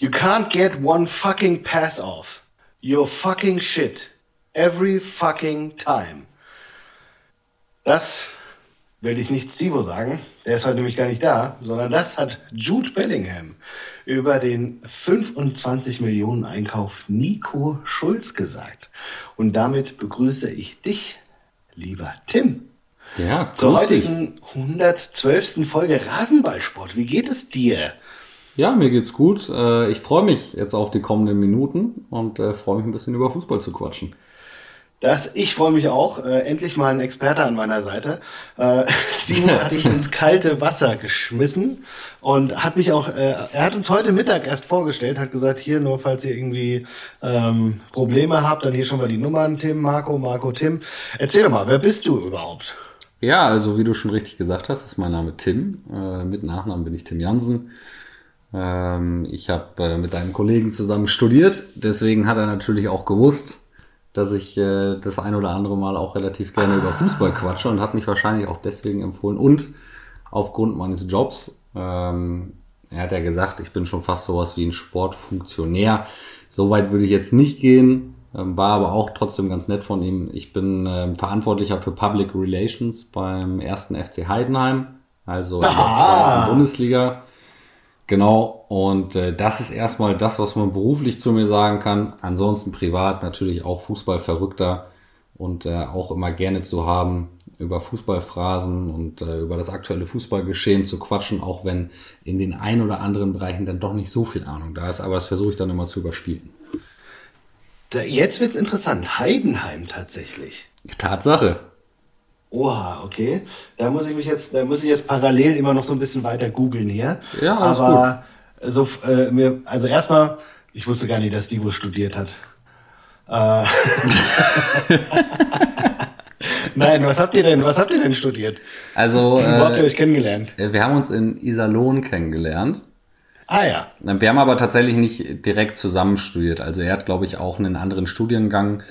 You can't get one fucking pass off. You're fucking shit. Every fucking time. Das will ich nicht Stivo sagen, der ist heute nämlich gar nicht da, sondern das hat Jude Bellingham über den 25 Millionen Einkauf Nico Schulz gesagt. Und damit begrüße ich dich, lieber Tim. Ja, zur heutigen 112. Folge Rasenballsport. Wie geht es dir? Ja, mir geht's gut. Äh, ich freue mich jetzt auf die kommenden Minuten und äh, freue mich ein bisschen über Fußball zu quatschen. Das, ich freue mich auch. Äh, endlich mal ein Experte an meiner Seite. Äh, Steven hat dich ins kalte Wasser geschmissen und hat mich auch, äh, er hat uns heute Mittag erst vorgestellt, hat gesagt, hier nur falls ihr irgendwie ähm, Probleme habt, dann hier schon mal die Nummern, Tim, Marco, Marco, Tim. Erzähl doch mal, wer bist du überhaupt? Ja, also wie du schon richtig gesagt hast, ist mein Name Tim. Äh, mit Nachnamen bin ich Tim Jansen. Ähm, ich habe äh, mit einem Kollegen zusammen studiert, deswegen hat er natürlich auch gewusst, dass ich äh, das ein oder andere Mal auch relativ gerne über Fußball quatsche und hat mich wahrscheinlich auch deswegen empfohlen. Und aufgrund meines Jobs, ähm, er hat ja gesagt, ich bin schon fast sowas wie ein Sportfunktionär. Soweit würde ich jetzt nicht gehen, ähm, war aber auch trotzdem ganz nett von ihm. Ich bin ähm, Verantwortlicher für Public Relations beim ersten FC Heidenheim, also in der zweiten Bundesliga. Genau, und äh, das ist erstmal das, was man beruflich zu mir sagen kann. Ansonsten privat natürlich auch Fußballverrückter und äh, auch immer gerne zu haben, über Fußballphrasen und äh, über das aktuelle Fußballgeschehen zu quatschen, auch wenn in den ein oder anderen Bereichen dann doch nicht so viel Ahnung da ist, aber das versuche ich dann immer zu überspielen. Da, jetzt wird's interessant. Heidenheim tatsächlich. Tatsache. Oha, okay. Da muss ich mich jetzt, da muss ich jetzt parallel immer noch so ein bisschen weiter googeln hier. Ja, alles Aber gut. so äh, mir, also erstmal, ich wusste gar nicht, dass die wohl studiert hat. Äh, Nein, was habt ihr denn? Was habt ihr denn studiert? Also, wo habt ihr äh, euch kennengelernt? Wir haben uns in Iserlohn kennengelernt. Ah ja. Wir haben aber tatsächlich nicht direkt zusammen studiert. Also er hat, glaube ich, auch einen anderen Studiengang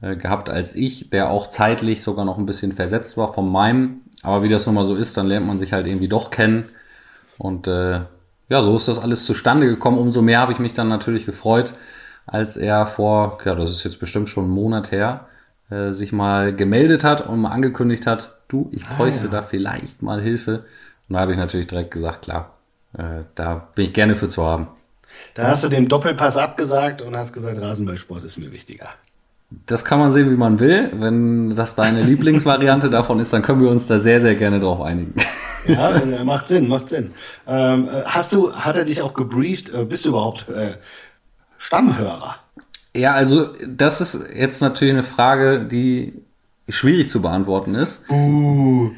äh, gehabt als ich, der auch zeitlich sogar noch ein bisschen versetzt war von meinem. Aber wie das nun mal so ist, dann lernt man sich halt irgendwie doch kennen. Und äh, ja, so ist das alles zustande gekommen. Umso mehr habe ich mich dann natürlich gefreut, als er vor, ja, das ist jetzt bestimmt schon einen Monat her, äh, sich mal gemeldet hat und mal angekündigt hat, du, ich ah, bräuchte ah, ja. da vielleicht mal Hilfe. Und da habe ich natürlich direkt gesagt, klar, äh, da bin ich gerne für zu haben. Da hast du dem Doppelpass abgesagt und hast gesagt, Rasenballsport ist mir wichtiger. Das kann man sehen, wie man will. Wenn das deine Lieblingsvariante davon ist, dann können wir uns da sehr, sehr gerne drauf einigen. Ja, äh, macht Sinn, macht Sinn. Ähm, äh, hast du, hat er dich auch gebrieft? Äh, bist du überhaupt äh, Stammhörer? Ja, also das ist jetzt natürlich eine Frage, die schwierig zu beantworten ist. Uh.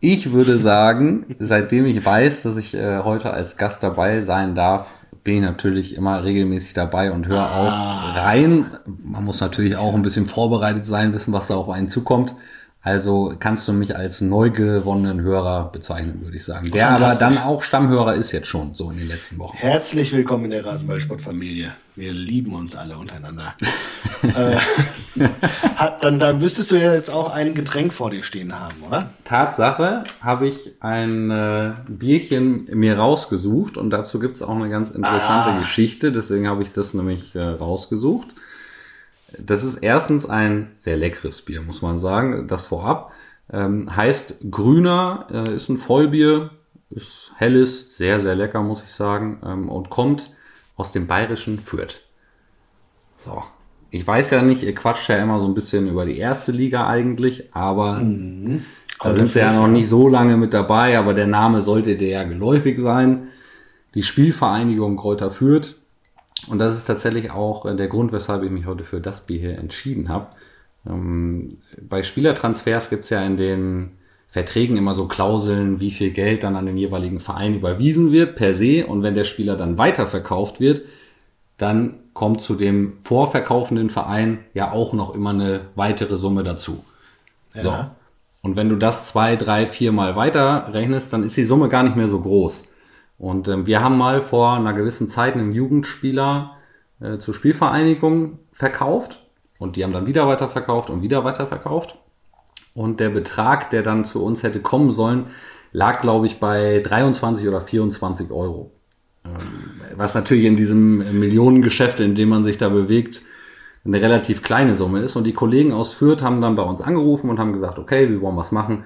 Ich würde sagen, seitdem ich weiß, dass ich äh, heute als Gast dabei sein darf, bin ich natürlich immer regelmäßig dabei und höre auch ah. rein. Man muss natürlich auch ein bisschen vorbereitet sein, wissen, was da auf einen zukommt. Also kannst du mich als neu gewonnenen Hörer bezeichnen, würde ich sagen. Der aber dann auch Stammhörer ist jetzt schon so in den letzten Wochen. Herzlich willkommen in der Rasenballsportfamilie. Wir lieben uns alle untereinander. äh, hat, dann, dann müsstest du ja jetzt auch ein Getränk vor dir stehen haben, oder? Tatsache habe ich ein äh, Bierchen mir rausgesucht und dazu gibt es auch eine ganz interessante ah. Geschichte. Deswegen habe ich das nämlich äh, rausgesucht. Das ist erstens ein sehr leckeres Bier, muss man sagen. Das vorab. Ähm, heißt Grüner, äh, ist ein Vollbier, ist helles, sehr, sehr lecker, muss ich sagen. Ähm, und kommt aus dem bayerischen Fürth. So. Ich weiß ja nicht, ihr quatscht ja immer so ein bisschen über die erste Liga eigentlich, aber mhm. da sind sie ja noch nicht so lange mit dabei, aber der Name sollte dir ja geläufig sein. Die Spielvereinigung Kräuter Fürth und das ist tatsächlich auch äh, der Grund, weshalb ich mich heute für das Bier hier entschieden habe. Ähm, bei Spielertransfers gibt es ja in den Verträgen immer so Klauseln, wie viel Geld dann an den jeweiligen Verein überwiesen wird per se. Und wenn der Spieler dann weiterverkauft wird, dann kommt zu dem vorverkaufenden Verein ja auch noch immer eine weitere Summe dazu. Ja. So. Und wenn du das zwei, drei, vier Mal weiter rechnest, dann ist die Summe gar nicht mehr so groß. Und ähm, wir haben mal vor einer gewissen Zeit einen Jugendspieler äh, zur Spielvereinigung verkauft und die haben dann wieder weiterverkauft und wieder weiterverkauft. Und der Betrag, der dann zu uns hätte kommen sollen, lag, glaube ich, bei 23 oder 24 Euro. Ähm, was natürlich in diesem Millionengeschäft, in dem man sich da bewegt, eine relativ kleine Summe ist. Und die Kollegen aus Fürth haben dann bei uns angerufen und haben gesagt, okay, wir wollen was machen.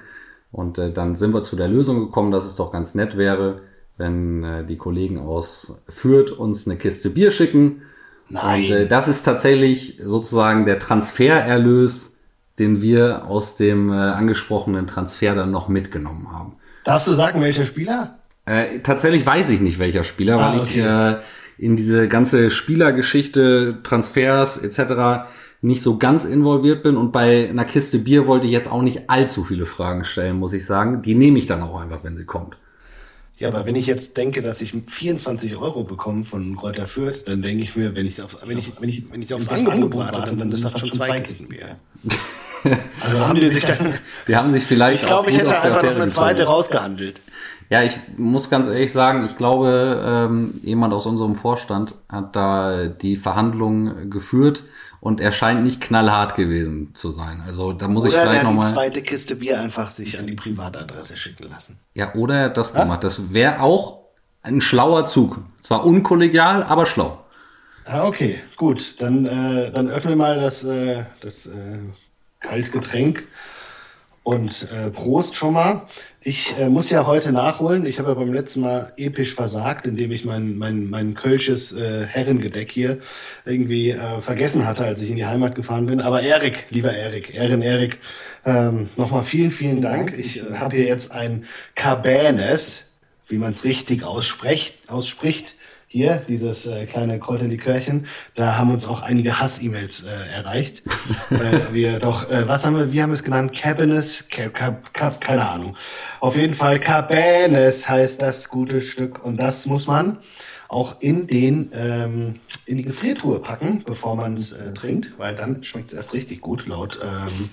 Und äh, dann sind wir zu der Lösung gekommen, dass es doch ganz nett wäre, wenn äh, die Kollegen aus Fürth uns eine Kiste Bier schicken. Nein. Und äh, das ist tatsächlich sozusagen der Transfererlös, den wir aus dem äh, angesprochenen Transfer dann noch mitgenommen haben. Darfst du sagen, welcher Spieler? Äh, tatsächlich weiß ich nicht, welcher Spieler, Ah, weil okay. ich äh, in diese ganze Spielergeschichte, Transfers etc. nicht so ganz involviert bin und bei einer Kiste Bier wollte ich jetzt auch nicht allzu viele Fragen stellen, muss ich sagen. Die nehme ich dann auch einfach, wenn sie kommt. Ja, aber wenn ich jetzt denke, dass ich 24 Euro bekomme von Kräuter Fürth, dann denke ich mir, wenn ich auf, wenn ich, wenn ich, wenn ich aufs Angebot warte, dann, dann ist das schon zwei Kisten Bier. Also haben die sich dann, Die haben sich vielleicht ich glaube, auch ich hätte einfach noch eine zweite gezogen. rausgehandelt. Ja, ich muss ganz ehrlich sagen, ich glaube, ähm, jemand aus unserem Vorstand hat da die Verhandlungen geführt und er scheint nicht knallhart gewesen zu sein. Also da muss ich Oder er vielleicht hat die nochmal. zweite Kiste Bier einfach sich an die Privatadresse schicken lassen. Ja, oder er hat das gemacht. Das wäre auch ein schlauer Zug. Zwar unkollegial, aber schlau. Ah, okay, gut. Dann, äh, dann öffne mal das, äh, das äh, Kaltgetränk und äh, Prost schon mal. Ich äh, muss ja heute nachholen. Ich habe ja beim letzten Mal episch versagt, indem ich mein, mein, mein kölsches äh, Herrengedeck hier irgendwie äh, vergessen hatte, als ich in die Heimat gefahren bin. Aber Erik, lieber Erik, Ehren Erik, ähm, nochmal vielen, vielen Dank. Ich äh, habe hier jetzt ein Cabernes, wie man es richtig ausspricht, ausspricht. Hier, dieses äh, kleine Kräuterlikörchen, da haben uns auch einige Hass-E-Mails äh, erreicht. äh, wir doch, äh, was haben wir, wie haben wir es genannt? Cabernet, Ca Ca Ca keine Ahnung. Auf jeden Fall Cabernet heißt das gute Stück und das muss man auch in den ähm, in die Gefriertruhe packen, bevor man es äh, trinkt, weil dann schmeckt es erst richtig gut, laut ähm,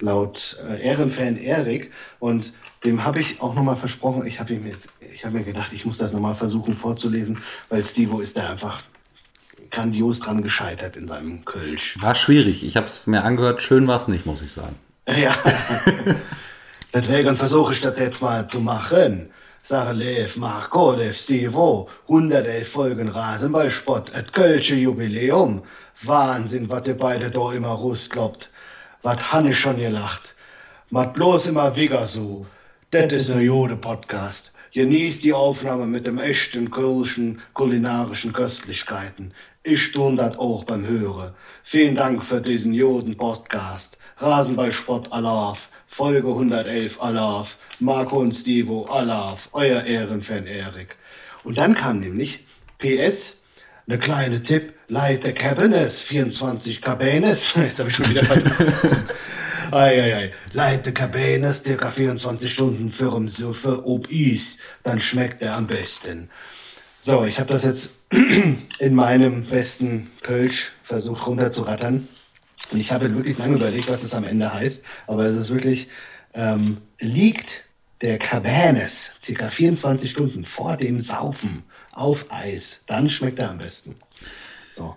laut äh, Ehrenfan Erik. Und dem habe ich auch nochmal versprochen, ich habe ihm jetzt, ich habe mir gedacht, ich muss das nochmal versuchen vorzulesen, weil Stevo ist da einfach grandios dran gescheitert in seinem Kölsch. War schwierig. Ich habe es mir angehört. Schön war es nicht, muss ich sagen. Ja. Deswegen versuche ich das jetzt mal zu machen. Sache Lev, Marco, Lev, Stevo, 111 Folgen Rasenballsport, et Kölsche Jubiläum. Wahnsinn, was ihr beide da immer rauskloppt. Was han ich schon gelacht. Macht bloß immer Wigger so. Das ist ein Jode-Podcast. Genießt die Aufnahme mit dem echten kölschen kulinarischen Köstlichkeiten. Ich tun das auch beim Hören. Vielen Dank für diesen Joden-Podcast. Rasenballsport Alaf, Folge 111 Alaf, Marco und Stevo Alaf, euer Ehrenfan Erik. Und dann kam nämlich PS, eine kleine Tipp, Leite Cabernet, 24 Cabernet. Jetzt habe ich schon wieder vergessen. Eieiei. Leite Cabernet, circa 24 Stunden für im Süffe ob Is, dann schmeckt er am besten. So, ich habe das jetzt in meinem besten Kölsch versucht runterzurattern. Und ich habe wirklich lange überlegt, was es am Ende heißt. Aber es ist wirklich, ähm, liegt der Cabernet circa 24 Stunden vor dem Saufen auf Eis, dann schmeckt er am besten. So.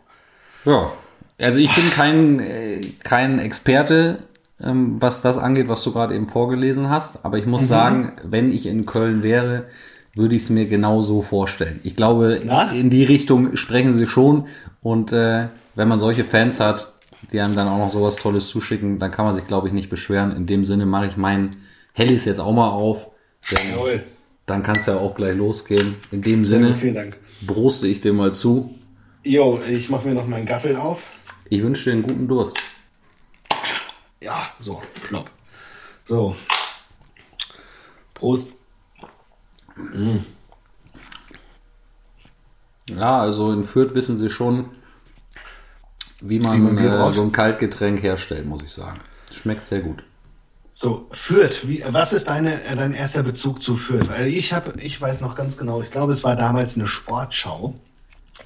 Ja. Also ich bin kein, äh, kein Experte, was das angeht, was du gerade eben vorgelesen hast. Aber ich muss sagen, wenn ich in Köln wäre, würde ich es mir genau so vorstellen. Ich glaube, Na? in die Richtung sprechen sie schon. Und äh, wenn man solche Fans hat, die einem dann auch noch sowas Tolles zuschicken, dann kann man sich, glaube ich, nicht beschweren. In dem Sinne mache ich meinen Hellis jetzt auch mal auf. Jawohl. dann kann es ja auch gleich losgehen. In dem Sinne gut, vielen Dank. broste ich dir mal zu. Jo, ich mache mir noch meinen Gaffel auf. Ich wünsche dir einen guten Durst. Ja, so, plopp. So. Prost. Ja, also in Fürth wissen sie schon, wie man, äh, so ein Kaltgetränk herstellt, muss ich sagen. Schmeckt sehr gut. So, Fürth, wie, was ist deine, äh, dein erster Bezug zu Fürth? Weil ich habe, ich weiß noch ganz genau, ich glaube, es war damals eine Sportschau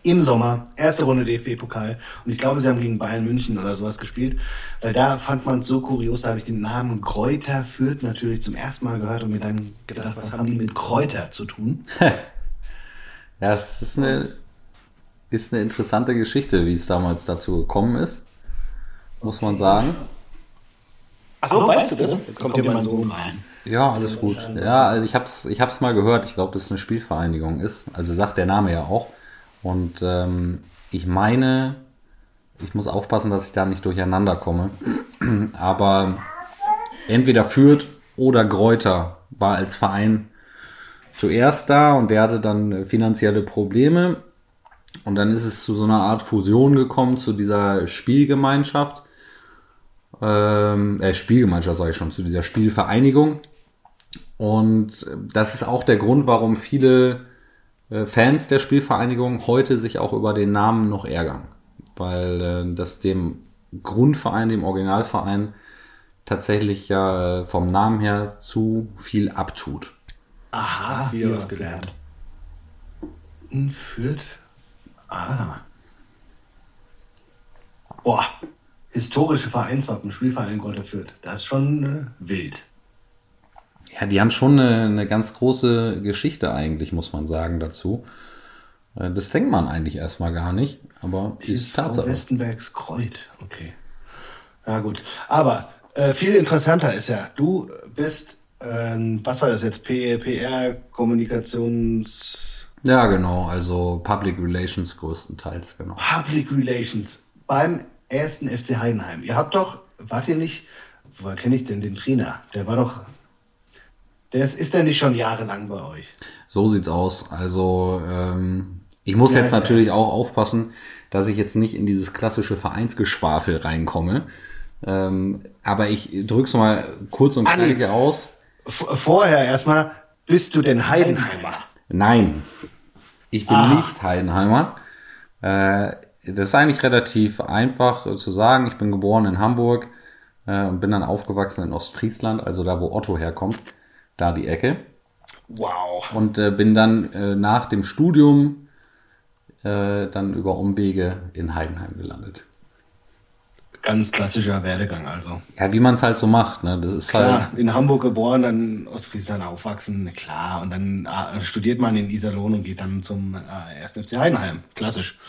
im Sommer, erste Runde DFB-Pokal. Und ich glaube, sie haben gegen Bayern München oder sowas gespielt. Weil da fand man es so kurios, da habe ich den Namen Kräuter Fürth natürlich zum ersten Mal gehört und mir dann gedacht, was haben die mit Kräuter zu tun? Ja, es ist eine, ist eine interessante Geschichte, wie es damals dazu gekommen ist. Muss man sagen. Achso, weißt, du das? Jetzt kommt hier mein Sohn rein. Ja, alles gut. Ja, also ich hab's, ich hab's mal gehört. Ich glaube, dass es eine Spielvereinigung ist. Also sagt der Name ja auch. Und ähm, ich meine, ich muss aufpassen, dass ich da nicht durcheinander komme. Aber entweder Fürth oder Gräuter war als Verein zuerst da und der hatte dann finanzielle Probleme. Und dann ist es zu so einer Art Fusion gekommen, zu dieser Spielgemeinschaft. Ähm, äh, Spielgemeinschaft sage ich schon, zu dieser Spielvereinigung. Und das ist auch der Grund, warum viele äh, Fans der Spielvereinigung heute sich auch über den Namen noch ärgern. Weil äh, das dem Grundverein, dem Originalverein, tatsächlich ja äh, vom Namen her zu viel abtut. Aha, wieder was gelernt. Fürth. Ah. Boah, historische Vereinswappen, Spielverein Kräuter Fürth. Das ist schon äh, wild. Ja, die haben schon eine, eine, ganz große Geschichte eigentlich, muss man sagen, dazu. Äh, das denkt man eigentlich erstmal gar nicht, aber die ist Tatsache. Westenbergs Kreuz, okay. Ja gut, aber äh, viel interessanter ist ja, du bist, äh, was war das jetzt, PR, Kommunikations... Ja, genau, also Public Relations größtenteils, genau. Public Relations beim ersten FC Heidenheim. Ihr habt doch, wart ihr nicht, woher kenne ich denn den Trainer? Der war doch der ist, ist der nicht schon jahrelang bei euch? So sieht's aus. Also ähm, ich muss ja, jetzt natürlich auch aufpassen, dass ich jetzt nicht in dieses klassische Vereinsgeschwafel reinkomme. Ähm, aber ich drück's mal kurz und knackig aus. Vorher erstmal, bist du denn Heidenheimer? Nein, ich bin Aha. nicht Heidenheimer. Äh, das ist eigentlich relativ einfach zu sagen. Ich bin geboren in Hamburg äh, und bin dann aufgewachsen in Ostfriesland, also da, wo Otto herkommt da die Ecke. Wow. Und äh, bin dann äh, nach dem Studium äh, dann über Umwege in Heidenheim gelandet. Ganz klassischer Werdegang also. Ja, wie man es halt so macht. Ne? Das ist klar, halt in Hamburg geboren, dann Ostfriesland aufwachsen, klar. Und dann äh, studiert man in Iserlohn und geht dann zum äh, 1. FC Heidenheim. Klassisch.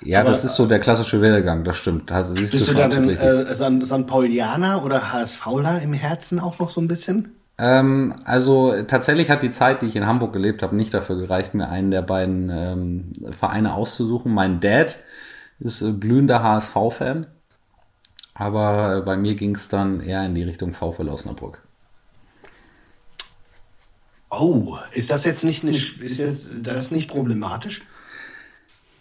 Ja, Aber, das ist so der klassische Werdegang, das stimmt. Also, bist du, du dann äh, San, San Paulianer oder HSVler im Herzen auch noch so ein bisschen? Ähm, also tatsächlich hat die Zeit, die ich in Hamburg gelebt habe, nicht dafür gereicht, mir einen der beiden ähm, Vereine auszusuchen. Mein Dad ist äh, glühender HSV-Fan, aber bei mir ging es dann eher in die Richtung VfL Osnabrück. Oh, ist das jetzt nicht, eine, ist jetzt, das nicht problematisch?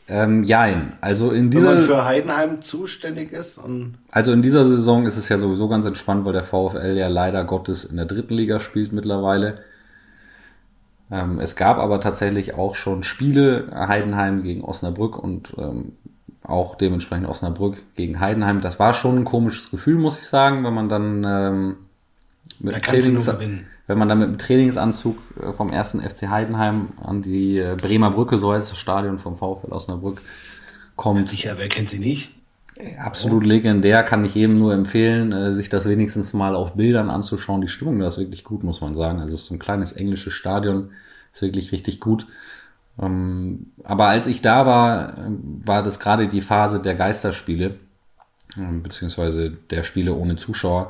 Ähm, jein. Also in dieser, Wenn man für Heidenheim zuständig ist. also in dieser Saison ist es ja sowieso ganz entspannt, weil der VfL ja leider Gottes in der dritten Liga spielt mittlerweile. Ähm, es gab aber tatsächlich auch schon Spiele, Heidenheim gegen Osnabrück und ähm, auch dementsprechend Osnabrück gegen Heidenheim. Das war schon ein komisches Gefühl, muss ich sagen, wenn man dann ähm, mit da Trainings, wenn man dann mit dem Trainingsanzug äh, vom ersten FC Heidenheim an die äh, Bremer Brücke, so heißt das Stadion vom VfL Osnabrück, kommt. Sicher, wer kennt sie nicht? Absolut legendär, kann ich jedem nur empfehlen, äh, sich das wenigstens mal auf Bildern anzuschauen. Die Stimmung da ist wirklich gut, muss man sagen. Also es ist so ein kleines englisches Stadion, ist wirklich richtig gut. Ähm, aber als ich da war, war das gerade die Phase der Geisterspiele, ähm, beziehungsweise der Spiele ohne Zuschauer.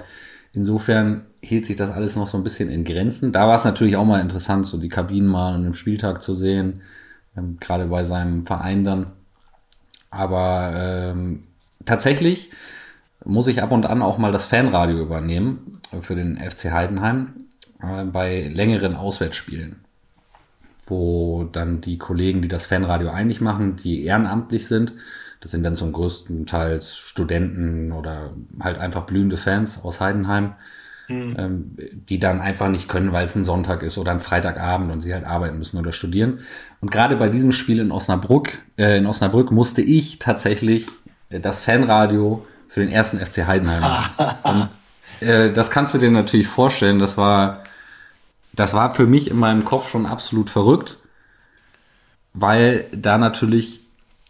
Insofern hielt sich das alles noch so ein bisschen in Grenzen. Da war es natürlich auch mal interessant, so die Kabinen mal an einem Spieltag zu sehen, ähm, gerade bei seinem Verein dann. Aber ähm, tatsächlich muss ich ab und an auch mal das Fanradio übernehmen für den FC Heidenheim äh, bei längeren Auswärtsspielen, wo dann die Kollegen, die das Fanradio eigentlich machen, die ehrenamtlich sind, das sind dann zum größten Teils Studenten oder halt einfach blühende Fans aus Heidenheim, hm. ähm, die dann einfach nicht können, weil es ein Sonntag ist oder ein Freitagabend und sie halt arbeiten müssen oder studieren. Und gerade bei diesem Spiel in Osnabrück, äh, in Osnabrück musste ich tatsächlich äh, das Fanradio für den ersten FC Heidenheim machen. und, äh, das kannst du dir natürlich vorstellen, das war, das war für mich in meinem Kopf schon absolut verrückt, weil da natürlich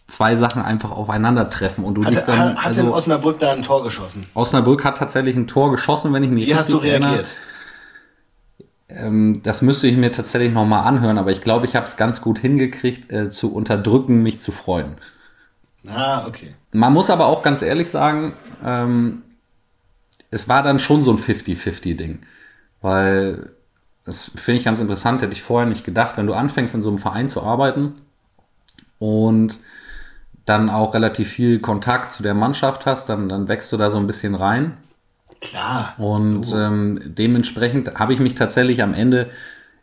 zwei Sachen einfach aufeinandertreffen und du hat, dann. Hat, hat also, Osnabrück da ein Tor geschossen? Osnabrück hat tatsächlich ein Tor geschossen, wenn ich mich Wie hast du reagiert? Ähm, das müsste ich mir tatsächlich nochmal anhören, aber ich glaube, ich habe es ganz gut hingekriegt, äh, zu unterdrücken, mich zu freuen. Ah, okay. Man muss aber auch ganz ehrlich sagen, ähm, es war dann schon so ein 50-50-Ding. Weil, das finde ich ganz interessant, hätte ich vorher nicht gedacht, wenn du anfängst in so einem Verein zu arbeiten, und dann auch relativ viel Kontakt zu der Mannschaft hast, dann, dann wächst du da so ein bisschen rein. Klar. Und ähm, dementsprechend habe ich mich tatsächlich am Ende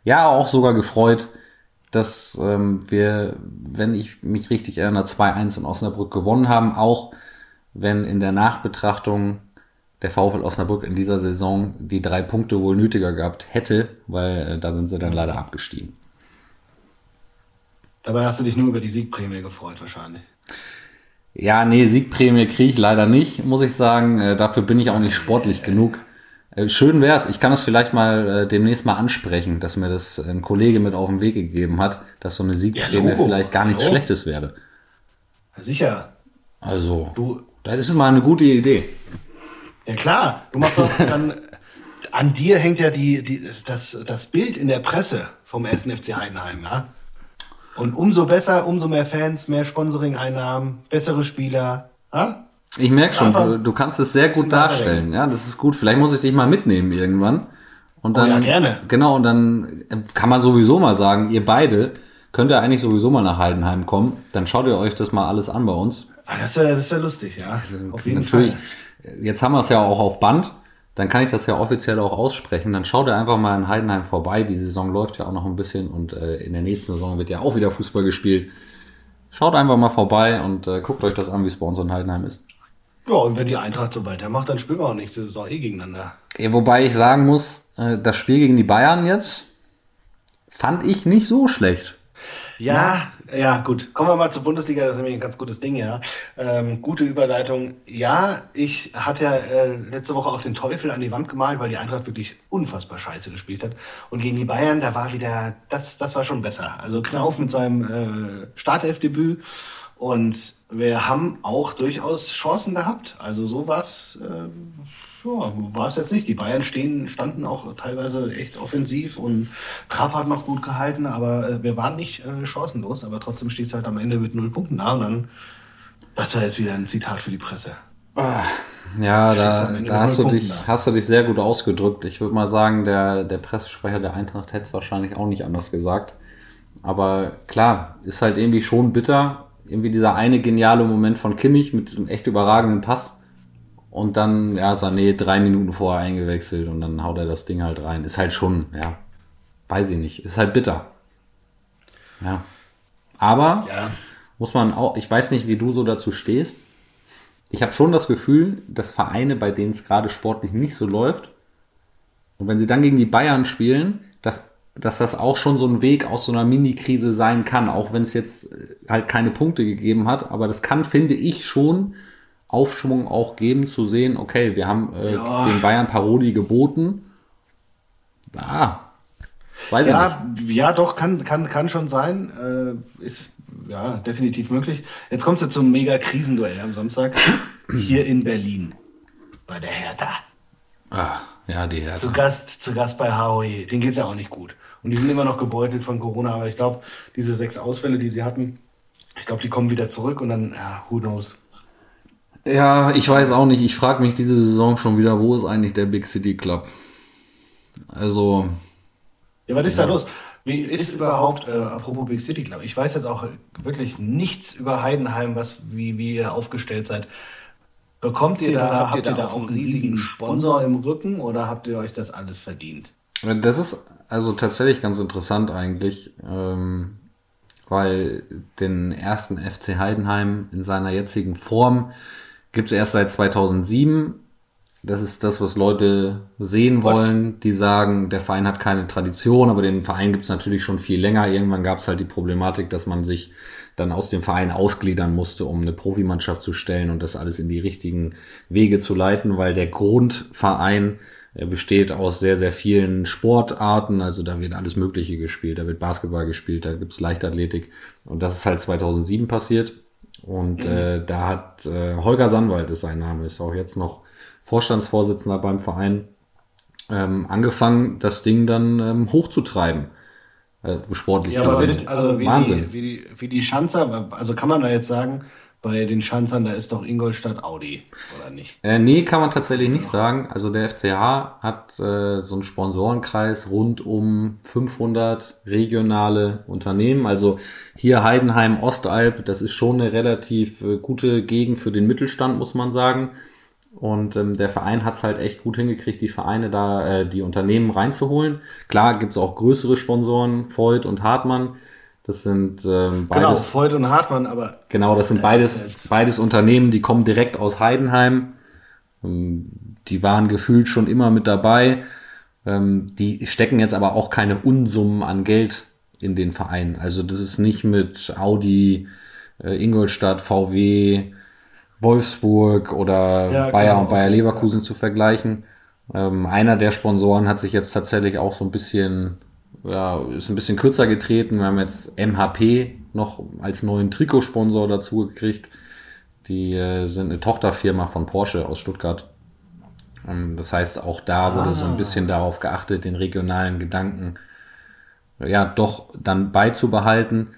ja auch sogar gefreut, dass ähm, wir, wenn ich mich richtig erinnere, 2-1 in Osnabrück gewonnen haben, auch wenn in der Nachbetrachtung der VfL Osnabrück in dieser Saison die drei Punkte wohl nötiger gehabt hätte, weil äh, da sind sie dann leider abgestiegen. Dabei hast du dich nur über die Siegprämie gefreut, wahrscheinlich. Ja, nee, Siegprämie kriege ich leider nicht, muss ich sagen. Äh, dafür bin ich auch nicht sportlich genug. Äh, schön wär's. Ich kann es vielleicht mal äh, demnächst mal ansprechen, dass mir das ein Kollege mit auf den Weg gegeben hat, dass so eine Siegprämie Logo. vielleicht gar nichts Hallo. Schlechtes wäre. Sicher. Also, Du, das ist mal eine gute Idee. ja klar, du machst doch dann, an dir hängt ja die, die, das, das Bild in der Presse vom 1. FC Heidenheim, ja? Und umso besser, umso mehr Fans, mehr Sponsoring-Einnahmen, bessere Spieler, ja? Ich merke schon, du, du kannst es sehr gut darstellen. Ja, das ist gut. Vielleicht muss ich dich mal mitnehmen irgendwann. Und Oh dann, ja, gerne. Genau, und dann kann man sowieso mal sagen, ihr beide könnt ja eigentlich sowieso mal nach Heidenheim kommen. Dann schaut ihr euch das mal alles an bei uns. Ah, das wäre das wär lustig, ja. Auf jeden Natürlich, Fall. jetzt haben wir es ja auch auf Band. Dann kann ich das ja offiziell auch aussprechen. Dann schaut ihr einfach mal in Heidenheim vorbei. Die Saison läuft ja auch noch ein bisschen und äh, in der nächsten Saison wird ja auch wieder Fußball gespielt. Schaut einfach mal vorbei und äh, guckt euch das an, wie es bei uns in Heidenheim ist. Ja, und wenn die Eintracht so weitermacht, dann spielen wir auch nächste Saison eh gegeneinander. Ja, wobei ich sagen muss, äh, das Spiel gegen die Bayern jetzt fand ich nicht so schlecht. Ja, ja, gut. Kommen wir mal zur Bundesliga, das ist nämlich ein ganz gutes Ding, ja. Ähm, gute Überleitung. Ja, ich hatte ja äh, letzte Woche auch den Teufel an die Wand gemalt, weil die Eintracht wirklich unfassbar scheiße gespielt hat. Und gegen die Bayern, da war wieder, das, das war schon besser. Also Knauf mit seinem äh, Startelfdebüt. Und wir haben auch durchaus Chancen gehabt. Also sowas äh, ja, war es jetzt nicht. Die Bayern stehen, standen auch teilweise echt offensiv und Trapp hat noch gut gehalten, aber äh, wir waren nicht äh, chancenlos, aber trotzdem stehst du halt am Ende mit null Punkten da und dann, das war jetzt wieder ein Zitat für die Presse. Ja, Stehst da, da hast, du dich, da. hast du dich sehr gut ausgedrückt. Ich würde mal sagen, der, der Pressesprecher der Eintracht hätte es wahrscheinlich auch nicht anders gesagt. Aber klar, ist halt irgendwie schon bitter. Irgendwie dieser eine geniale Moment von Kimmich mit einem echt überragenden Pass. Und dann, ja, Sané drei Minuten vorher eingewechselt und dann haut er das Ding halt rein. Ist halt schon, ja, weiß ich nicht. Ist halt bitter. Ja. Aber Ja. muss man auch, ich weiß nicht, wie du so dazu stehst. Ich habe schon das Gefühl, dass Vereine, bei denen es gerade sportlich nicht so läuft, und wenn sie dann gegen die Bayern spielen, dass, dass das auch schon so ein Weg aus so einer Mini-Krise sein kann, auch wenn es jetzt äh, halt keine Punkte gegeben hat. Aber das kann, finde ich, schon Aufschwung auch geben, zu sehen, okay, wir haben äh, Ja. den Bayern Paroli geboten. Ja, weiß ich nicht. Ja, ja, doch, kann, kann, kann schon sein. Äh, ist ja definitiv möglich. Jetzt kommst du zum Mega-Krisenduell am Samstag hier in Berlin bei der Hertha. Ah, ja, die Herren. Zu Gast, zu Gast bei HOE. Denen geht's ja auch nicht gut. Und die sind immer noch gebeutelt von Corona, aber ich glaube, diese sechs Ausfälle, die sie hatten, ich glaube, die kommen wieder zurück und dann, ja, who knows. Ja, ich weiß auch nicht. Ich frage mich diese Saison schon wieder, wo ist eigentlich der Big City Club? Also, Ja, was ist da los? Wie ist überhaupt, äh, apropos Big City Club, ich weiß jetzt auch wirklich nichts über Heidenheim, was, wie, wie ihr aufgestellt seid. Bekommt ihr da, habt ihr da auch einen riesigen Sponsor im Rücken oder habt ihr euch das alles verdient? das ist also tatsächlich ganz interessant eigentlich, ähm, weil den ersten FC Heidenheim in seiner jetzigen Form gibt es erst seit 2007. Das ist das, was Leute sehen wollen, die sagen, der Verein hat keine Tradition, aber den Verein gibt es natürlich schon viel länger. Irgendwann gab es halt die Problematik, dass man sich dann aus dem Verein ausgliedern musste, um eine Profimannschaft zu stellen und das alles in die richtigen Wege zu leiten, weil der Grundverein er besteht aus sehr, sehr vielen Sportarten. Also da wird alles Mögliche gespielt. Da wird Basketball gespielt, da gibt's Leichtathletik. Und das ist halt 2007 passiert. Und äh, da hat äh, Holger Sandwald, ist sein Name, ist auch jetzt noch Vorstandsvorsitzender beim Verein, ähm, angefangen, das Ding dann ähm, hochzutreiben. Äh, sportlich Ja, aber gesehen. wie, also wie Wahnsinn. die, wie, die, wie die Schanzer, also kann man da jetzt sagen, bei den Schanzern, da ist doch Ingolstadt Audi, oder nicht? Äh, nee, kann man tatsächlich nicht sagen. Also der FCH hat äh, so einen Sponsorenkreis rund um 500 regionale Unternehmen. Also hier Heidenheim, Ostalb, das ist schon eine relativ äh, gute Gegend für den Mittelstand, muss man sagen. Und ähm, der Verein hat es halt echt gut hingekriegt, die Vereine da, äh, die Unternehmen reinzuholen. Klar gibt's auch größere Sponsoren, Voigt und Hartmann. Das sind ähm, Genau, beides. Freud und Hartmann, aber Genau, das sind beides, jetzt- beides Unternehmen, die kommen direkt aus Heidenheim. Ähm, Die waren gefühlt schon immer mit dabei. Ähm, Die stecken jetzt aber auch keine Unsummen an Geld in den Verein. Also das ist nicht mit Audi, äh, Ingolstadt, VW, Wolfsburg oder Ja, Bayer genau. und Bayer Leverkusen zu vergleichen. Ähm, einer der Sponsoren hat sich jetzt tatsächlich auch so ein bisschen, ja, ist ein bisschen kürzer getreten. Wir haben jetzt MHP noch als neuen Trikotsponsor dazu gekriegt. Die äh, sind eine Tochterfirma von Porsche aus Stuttgart. Ähm, das heißt, auch da wurde so ein bisschen darauf geachtet, den regionalen Gedanken ja doch dann beizubehalten.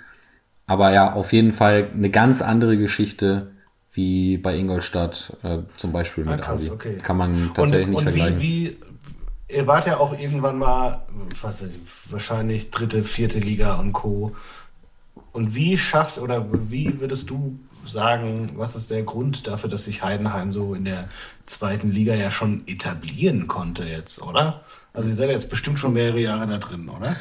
Aber ja, auf jeden Fall eine ganz andere Geschichte wie bei Ingolstadt äh, zum Beispiel mit Ah, krass, okay. Kann man tatsächlich und, nicht und vergleichen. Wie, wie, ihr wart ja auch irgendwann mal, was ich, wahrscheinlich dritte, vierte Liga und Co. Und wie schafft oder wie würdest du sagen, was ist der Grund dafür, dass sich Heidenheim so in der zweiten Liga ja schon etablieren konnte jetzt, oder? Also ihr seid jetzt bestimmt schon mehrere Jahre da drin, oder?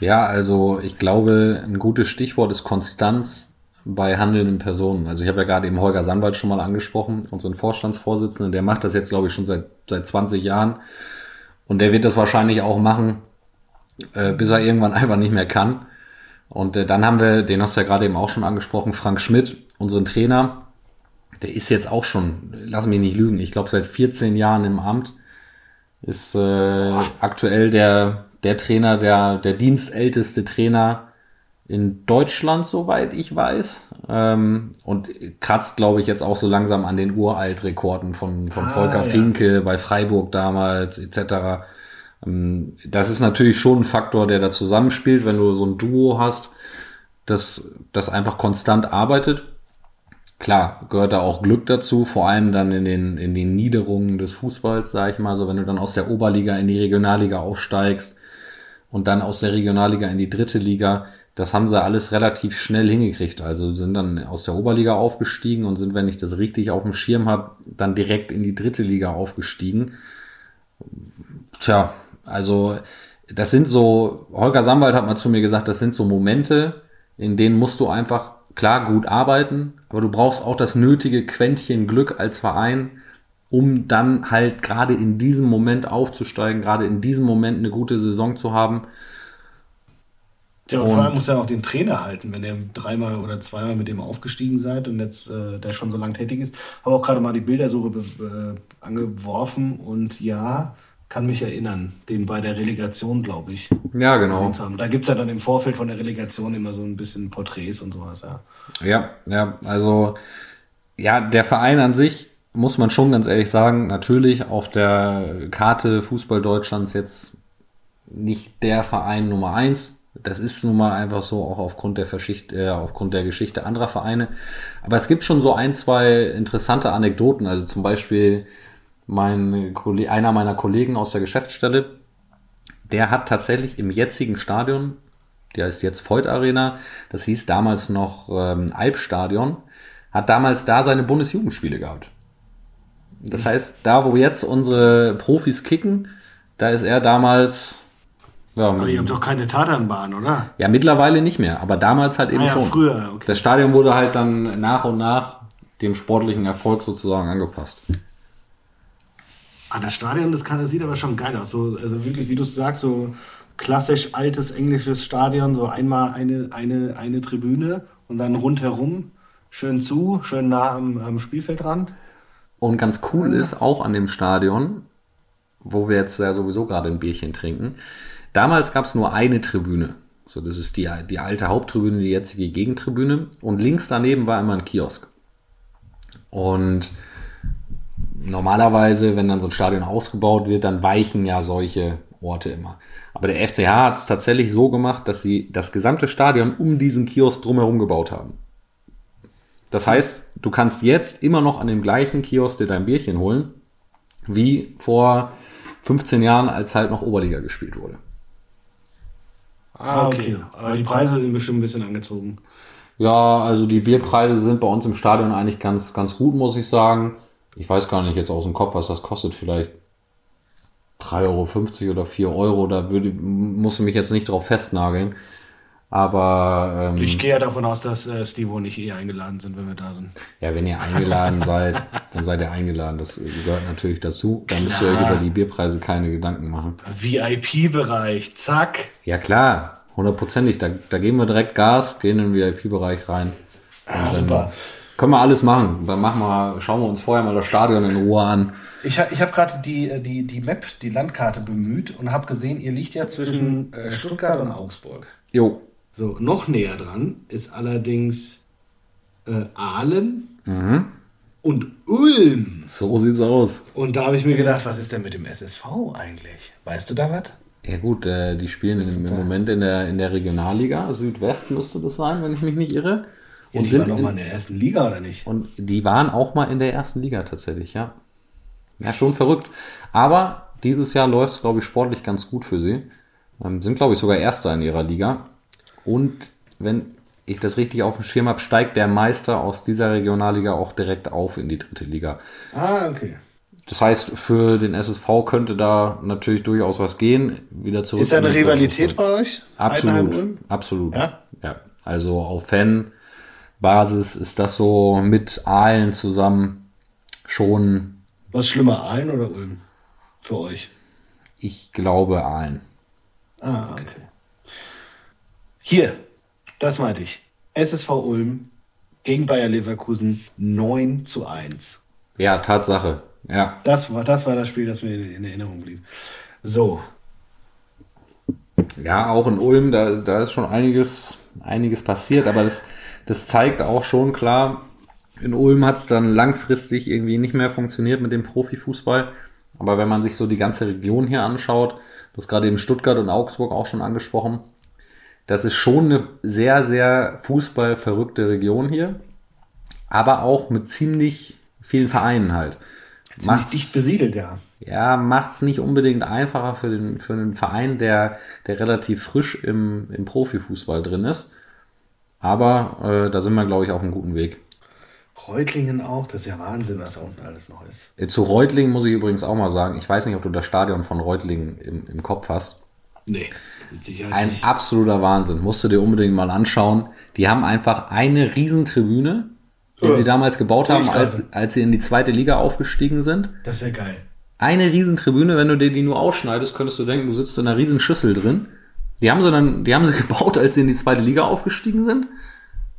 Ja, also ich glaube, ein gutes Stichwort ist Konstanz bei handelnden Personen. Also ich habe ja gerade eben Holger Sandwald schon mal angesprochen, unseren Vorstandsvorsitzenden, der macht das jetzt, glaube ich, schon seit, seit 20 Jahren. Und der wird das wahrscheinlich auch machen, äh, bis er irgendwann einfach nicht mehr kann. Und äh, dann haben wir, den hast du ja gerade eben auch schon angesprochen, Frank Schmidt, unseren Trainer. Der ist jetzt auch schon, lass mich nicht lügen, ich glaube seit 14 Jahren im Amt. Ist äh, aktuell der, der Trainer, der, der dienstälteste Trainer in Deutschland, soweit ich weiß. Ähm, und kratzt, glaube ich, jetzt auch so langsam an den Uraltrekorden von, von Ah, Volker ja. Finke bei Freiburg damals, etc. Ähm, das ist natürlich schon ein Faktor, der da zusammenspielt, wenn du so ein Duo hast, das, das einfach konstant arbeitet. Klar, gehört da auch Glück dazu, vor allem dann in den, in den Niederungen des Fußballs, sage ich mal, so wenn du dann aus der Oberliga in die Regionalliga aufsteigst und dann aus der Regionalliga in die dritte Liga, das haben sie alles relativ schnell hingekriegt. Also sind dann aus der Oberliga aufgestiegen und sind, wenn ich das richtig auf dem Schirm habe, dann direkt in die dritte Liga aufgestiegen. Tja, also das sind so, Holger Samwald hat mal zu mir gesagt, das sind so Momente, in denen musst du einfach klar gut arbeiten, aber du brauchst auch das nötige Quäntchen Glück als Verein, um dann halt gerade in diesem Moment aufzusteigen, gerade in diesem Moment eine gute Saison zu haben. Ja, und, Und- vor allem muss er auch den Trainer halten, wenn ihr dreimal oder zweimal mit dem aufgestiegen seid und jetzt äh, der schon so lang tätig ist. Habe auch gerade mal die Bildersuche äh, angeworfen und ja, kann mich erinnern, den bei der Relegation, glaube ich, Ja, genau. Da gibt es ja dann im Vorfeld von der Relegation immer so ein bisschen Porträts und sowas, ja. Ja, ja, also ja, der Verein an sich muss man schon ganz ehrlich sagen, natürlich auf der Karte Fußball Deutschlands jetzt nicht der Verein Nummer eins. Das ist nun mal einfach so, auch aufgrund der, Verschicht, äh, aufgrund der Geschichte anderer Vereine. Aber es gibt schon so ein, zwei interessante Anekdoten. Also zum Beispiel mein einer meiner Kollegen aus der Geschäftsstelle, der hat tatsächlich im jetzigen Stadion, der heißt jetzt Voigt Arena, das hieß damals noch ähm, Albstadion, hat damals da seine Bundesjugendspiele gehabt. Das heißt, da wo jetzt unsere Profis kicken, da ist er damals, ja, Aber ihr habt doch keine Tatanbahn, oder? ja mittlerweile nicht mehr, aber damals halt eben Ah ja, schon. früher, okay. Das Stadion wurde halt dann nach und nach dem sportlichen Erfolg sozusagen angepasst. Ah, das Stadion, das, kann, das sieht aber schon geil aus. So, also wirklich, wie du es sagst, so klassisch altes englisches Stadion, so einmal eine, eine, eine Tribüne und dann rundherum schön zu, schön nah am, am Spielfeldrand. Und ganz cool ist auch an dem Stadion, wo wir jetzt ja sowieso gerade ein Bierchen trinken. Damals gab es nur eine Tribüne. So, das ist die, die alte Haupttribüne, die jetzige Gegentribüne. Und links daneben war immer ein Kiosk. Und normalerweise, wenn dann so ein Stadion ausgebaut wird, dann weichen ja solche Orte immer. Aber der FCH hat es tatsächlich so gemacht, dass sie das gesamte Stadion um diesen Kiosk drumherum gebaut haben. Das heißt, du kannst jetzt immer noch an dem gleichen Kiosk dir dein Bierchen holen, wie vor 15 Jahren, als halt noch Oberliga gespielt wurde. Ah, okay. Aber die Preise sind bestimmt ein bisschen angezogen. Ja, also die Bierpreise sind bei uns im Stadion eigentlich ganz, ganz gut, muss ich sagen. Ich weiß gar nicht jetzt aus dem Kopf, was das kostet. Vielleicht 3,50 Euro oder 4 Euro. Da würde, muss ich mich jetzt nicht drauf festnageln. Aber ähm, Ich gehe ja davon aus, dass äh, Steve und ich eh eingeladen sind, wenn wir da sind. ja, wenn ihr eingeladen seid, dann seid ihr eingeladen. Das gehört natürlich dazu. Da müsst ihr euch über die Bierpreise keine Gedanken machen. VIP-Bereich, zack. Ja klar, hundertprozentig. Da, da geben wir direkt Gas, gehen in den VIP-Bereich rein. Ah, super. Können wir alles machen. Dann machen wir, schauen wir uns vorher mal das Stadion in Ruhe an. Ich, ha- ich habe gerade die, äh, die, die Map, die Landkarte bemüht und habe gesehen, ihr liegt ja zwischen äh, Stuttgart und Augsburg. Jo. So, noch näher dran ist allerdings äh, Aalen Mhm. und Ulm. So sieht's aus. Und da habe ich mir gedacht, was ist denn mit dem SSV eigentlich? Weißt du da was? Ja gut, äh, die spielen im, im Moment in der, in der Regionalliga. Südwest müsste das sein, wenn ich mich nicht irre. Und Und, die sind waren noch in, mal in der ersten Liga oder nicht? und die waren auch mal in der ersten Liga tatsächlich, ja. Ja, schon verrückt. Aber dieses Jahr läuft es, glaube ich, sportlich ganz gut für sie. Ähm, sind, glaube ich, sogar Erster in ihrer Liga. Und wenn ich das richtig auf dem Schirm habe, steigt der Meister aus dieser Regionalliga auch direkt auf in die dritte Liga. Ah, okay. Das heißt, für den SSV könnte da natürlich durchaus was gehen. Wieder zurück. Ist da eine Rivalität bei euch? Absolut, absolut. Ja? ja. Also auf Fanbasis ist das so mit Aalen zusammen schon, Was schlimmer, Aalen oder Ulm? Für euch. ich glaube, Aalen. Ah, okay. Hier, das meinte ich. SSV Ulm gegen Bayer Leverkusen 9 zu 1. Ja, Tatsache. Ja. Das war das, war das Spiel, das mir in, in Erinnerung blieb. So, Ja, auch in Ulm, da, da ist schon einiges, einiges passiert, aber das, das zeigt auch schon klar, in Ulm hat es dann langfristig irgendwie nicht mehr funktioniert mit dem Profifußball. Aber wenn man sich so die ganze Region hier anschaut, das gerade eben Stuttgart und Augsburg auch schon angesprochen, das ist schon eine sehr, sehr fußballverrückte Region hier, aber auch mit ziemlich vielen Vereinen halt. ziemlich Macht's- dicht besiedelt, ja. ja, macht es nicht unbedingt einfacher für den, für einen Verein, der, der relativ frisch im, im Profifußball drin ist. Aber äh, da sind wir, glaube ich, auf einem guten Weg. Reutlingen auch, das ist ja Wahnsinn, was da unten alles noch ist. Äh, Zu Reutlingen muss ich übrigens auch mal sagen, ich weiß nicht, ob du das Stadion von Reutlingen im, im Kopf hast. Nee, Ein nicht. absoluter Wahnsinn. Musst du dir unbedingt mal anschauen. Die haben einfach eine Riesentribüne, die Ja, sie damals gebaut haben, als, als sie in die zweite Liga aufgestiegen sind. Das ist ja geil. eine Riesentribüne, wenn du dir die nur ausschneidest, könntest du denken, du sitzt in einer riesen Schüssel drin. Die haben sie dann, die haben sie gebaut, als sie in die zweite Liga aufgestiegen sind.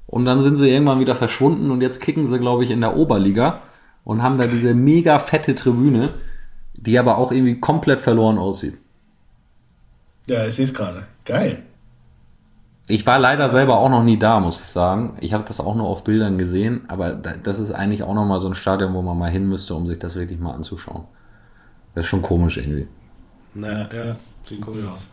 Und dann sind sie irgendwann wieder verschwunden und jetzt kicken sie, glaube ich, in der Oberliga und haben da diese mega fette Tribüne, die aber auch irgendwie komplett verloren aussieht. Ja, ich sehe es gerade. Geil. Ich war leider selber auch noch nie da, muss ich sagen. Ich habe das auch nur auf Bildern gesehen, aber da- das ist eigentlich auch noch mal so ein Stadion, wo man mal hin müsste, um sich das wirklich mal anzuschauen. Das ist schon komisch irgendwie. Naja, ja, sieht cool aus.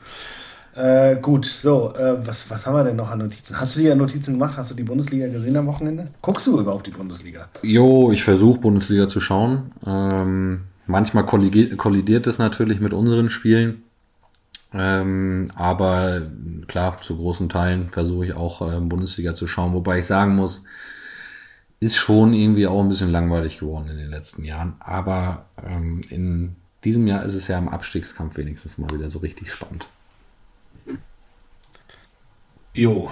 Äh, gut, so, äh, was, was haben wir denn noch an Notizen? Hast du dir Notizen gemacht? Hast du die Bundesliga gesehen am Wochenende? Guckst du überhaupt die Bundesliga? Jo, ich versuche Bundesliga zu schauen. Ähm, manchmal kollidiert, kollidiert es natürlich mit unseren Spielen. Ähm, aber klar, zu großen Teilen versuche ich auch ähm, Bundesliga zu schauen. Wobei ich sagen muss, ist schon irgendwie auch ein bisschen langweilig geworden in den letzten Jahren. Aber ähm, in diesem Jahr ist es ja im Abstiegskampf wenigstens mal wieder so richtig spannend. Jo,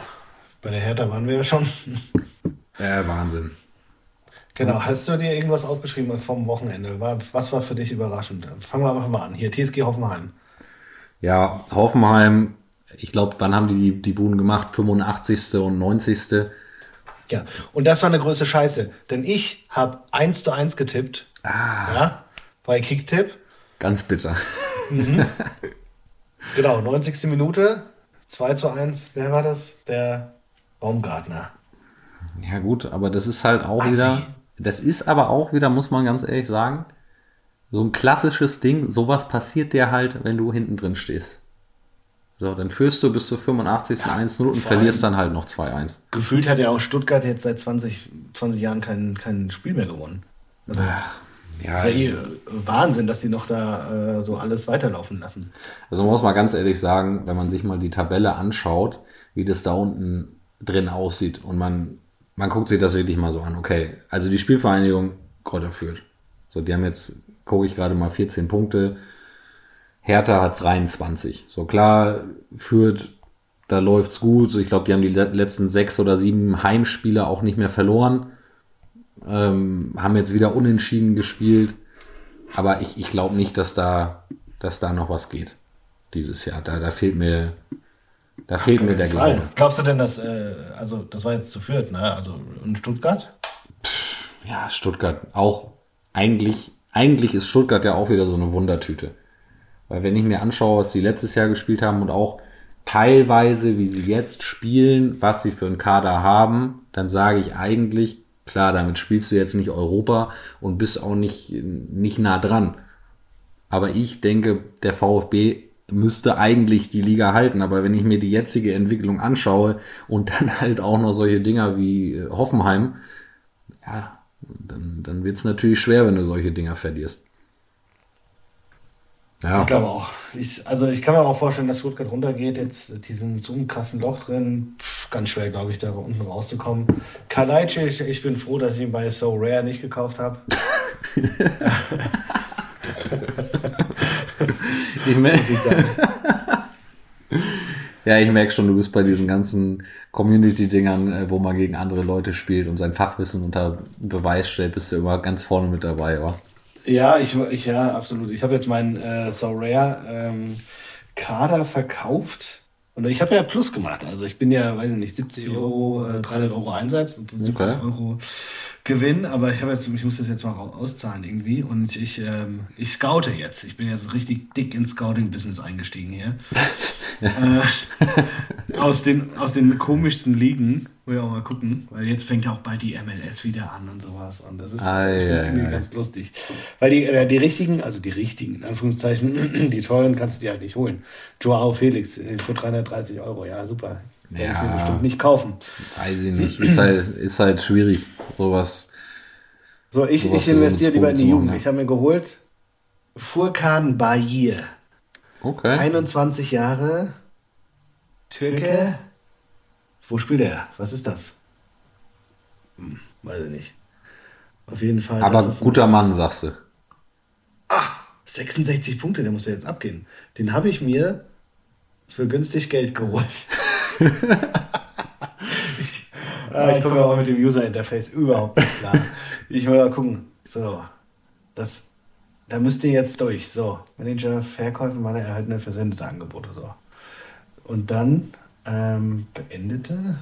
bei der Hertha waren wir ja schon. Äh, Wahnsinn. Genau, hast du dir irgendwas aufgeschrieben vom Wochenende? Was war für dich überraschend? Fangen wir einfach mal an. Hier, TSG Hoffenheim. Ja, Hoffenheim, ich glaube, wann haben die, die die Buden gemacht? 85. und 90. Ja, und das war eine größte Scheiße, denn ich habe 1 zu 1 getippt. Ah. Ja, bei Kicktipp. Ganz bitter. Genau, 90. Minute, 2 zu 1. Wer war das? Der Baumgartner. Ja gut, aber das ist halt auch Assi. wieder, das ist aber auch wieder, muss man ganz ehrlich sagen, so ein klassisches Ding, sowas passiert dir halt, wenn du hinten drin stehst. So, dann führst du bis zur 85. Ja, 1-0 und verlierst dann halt noch 2-1. Gefühlt hat ja auch Stuttgart jetzt seit 20, 20 Jahren kein, kein Spiel mehr gewonnen. Also, ja, ist ja eh Wahnsinn, dass die noch da äh, so alles weiterlaufen lassen. Also man muss mal ganz ehrlich sagen, wenn man sich mal die Tabelle anschaut, wie das da unten drin aussieht und man, man guckt sich das wirklich mal so an. Okay, also die Spielvereinigung Kräuter führt. So, die haben jetzt, gucke ich gerade mal, 14 Punkte. Hertha hat 23. So klar, führt, da läuft's gut. So, ich glaube, die haben die letzten sechs oder sieben Heimspiele auch nicht mehr verloren. Ähm, haben jetzt wieder unentschieden gespielt. Aber ich, ich glaube nicht, dass da, dass da noch was geht dieses Jahr. Da, da fehlt mir, da fehlt mir der Glaube. Glaubst du denn, dass, äh, also das war jetzt zu führt, ne? Also in Stuttgart? ja, Stuttgart auch eigentlich, eigentlich ist Stuttgart ja auch wieder so eine Wundertüte. Weil wenn ich mir anschaue, was sie letztes Jahr gespielt haben und auch teilweise, wie sie jetzt spielen, was sie für einen Kader haben, dann sage ich eigentlich, klar, damit spielst du jetzt nicht Europa und bist auch nicht, nicht nah dran. Aber ich denke, der VfB müsste eigentlich die Liga halten. Aber wenn ich mir die jetzige Entwicklung anschaue und dann halt auch noch solche Dinger wie Hoffenheim, ja, dann, dann wird es natürlich schwer, wenn du solche Dinger verlierst. Ja. Ich glaube auch. Ich, also ich kann mir auch vorstellen, dass Stuttgart runtergeht, jetzt diesen so einem krassen Loch drin. Pff, ganz schwer, glaube ich, da unten rauszukommen. Kalajdzic, ich bin froh, dass ich ihn bei So Rare nicht gekauft habe. ich merke, ich sagen. Ja, ich merke schon, du bist bei diesen ganzen Community-Dingern, äh, wo man gegen andere Leute spielt und sein Fachwissen unter Beweis stellt, bist du immer ganz vorne mit dabei, oder? Ja, ich, ich ja, absolut. Ich habe jetzt meinen äh, So Rare ähm, Kader verkauft. Und ich habe ja Plus gemacht. Also ich bin ja, weiß ich nicht, 70 Euro, äh, 300 Euro Einsatz und 70 okay. Euro Gewinn, aber ich habe jetzt, ich muss das jetzt mal auszahlen irgendwie und ich, ähm, ich scoute jetzt. Ich bin jetzt richtig dick ins Scouting-Business eingestiegen hier. äh, aus, den, aus den komischsten Ligen, wo wir auch mal gucken, weil jetzt fängt ja auch bald die MLS wieder an und sowas und das ist ah, ja, ja. ganz lustig. Weil die, äh, die richtigen, also die richtigen, in Anführungszeichen, die teuren kannst du dir halt nicht holen. Joao Felix äh, für 330 Euro, ja super. Ja, ich mir bestimmt nicht kaufen. Weiß ich nicht. Ist halt, ist halt schwierig, sowas. So, ich, ich investiere lieber in die Jugend. Ich habe mir geholt Furkan Bayir. Okay. 21 Jahre. Türke. Wo spielt er? Was ist das? Hm, weiß ich nicht. Auf jeden Fall. Aber guter Mann, sagst du. Ah, 66 Punkte, der muss ja jetzt abgehen. Den habe ich mir für günstig Geld geholt. ich, ah, ich komme auch mit dem User-Interface überhaupt nicht klar. Ich will mal gucken. So, das, da müsst ihr jetzt durch. So, Manager, Verkäufe, meine erhaltene versendete Angebote. So. Und dann ähm, beendete.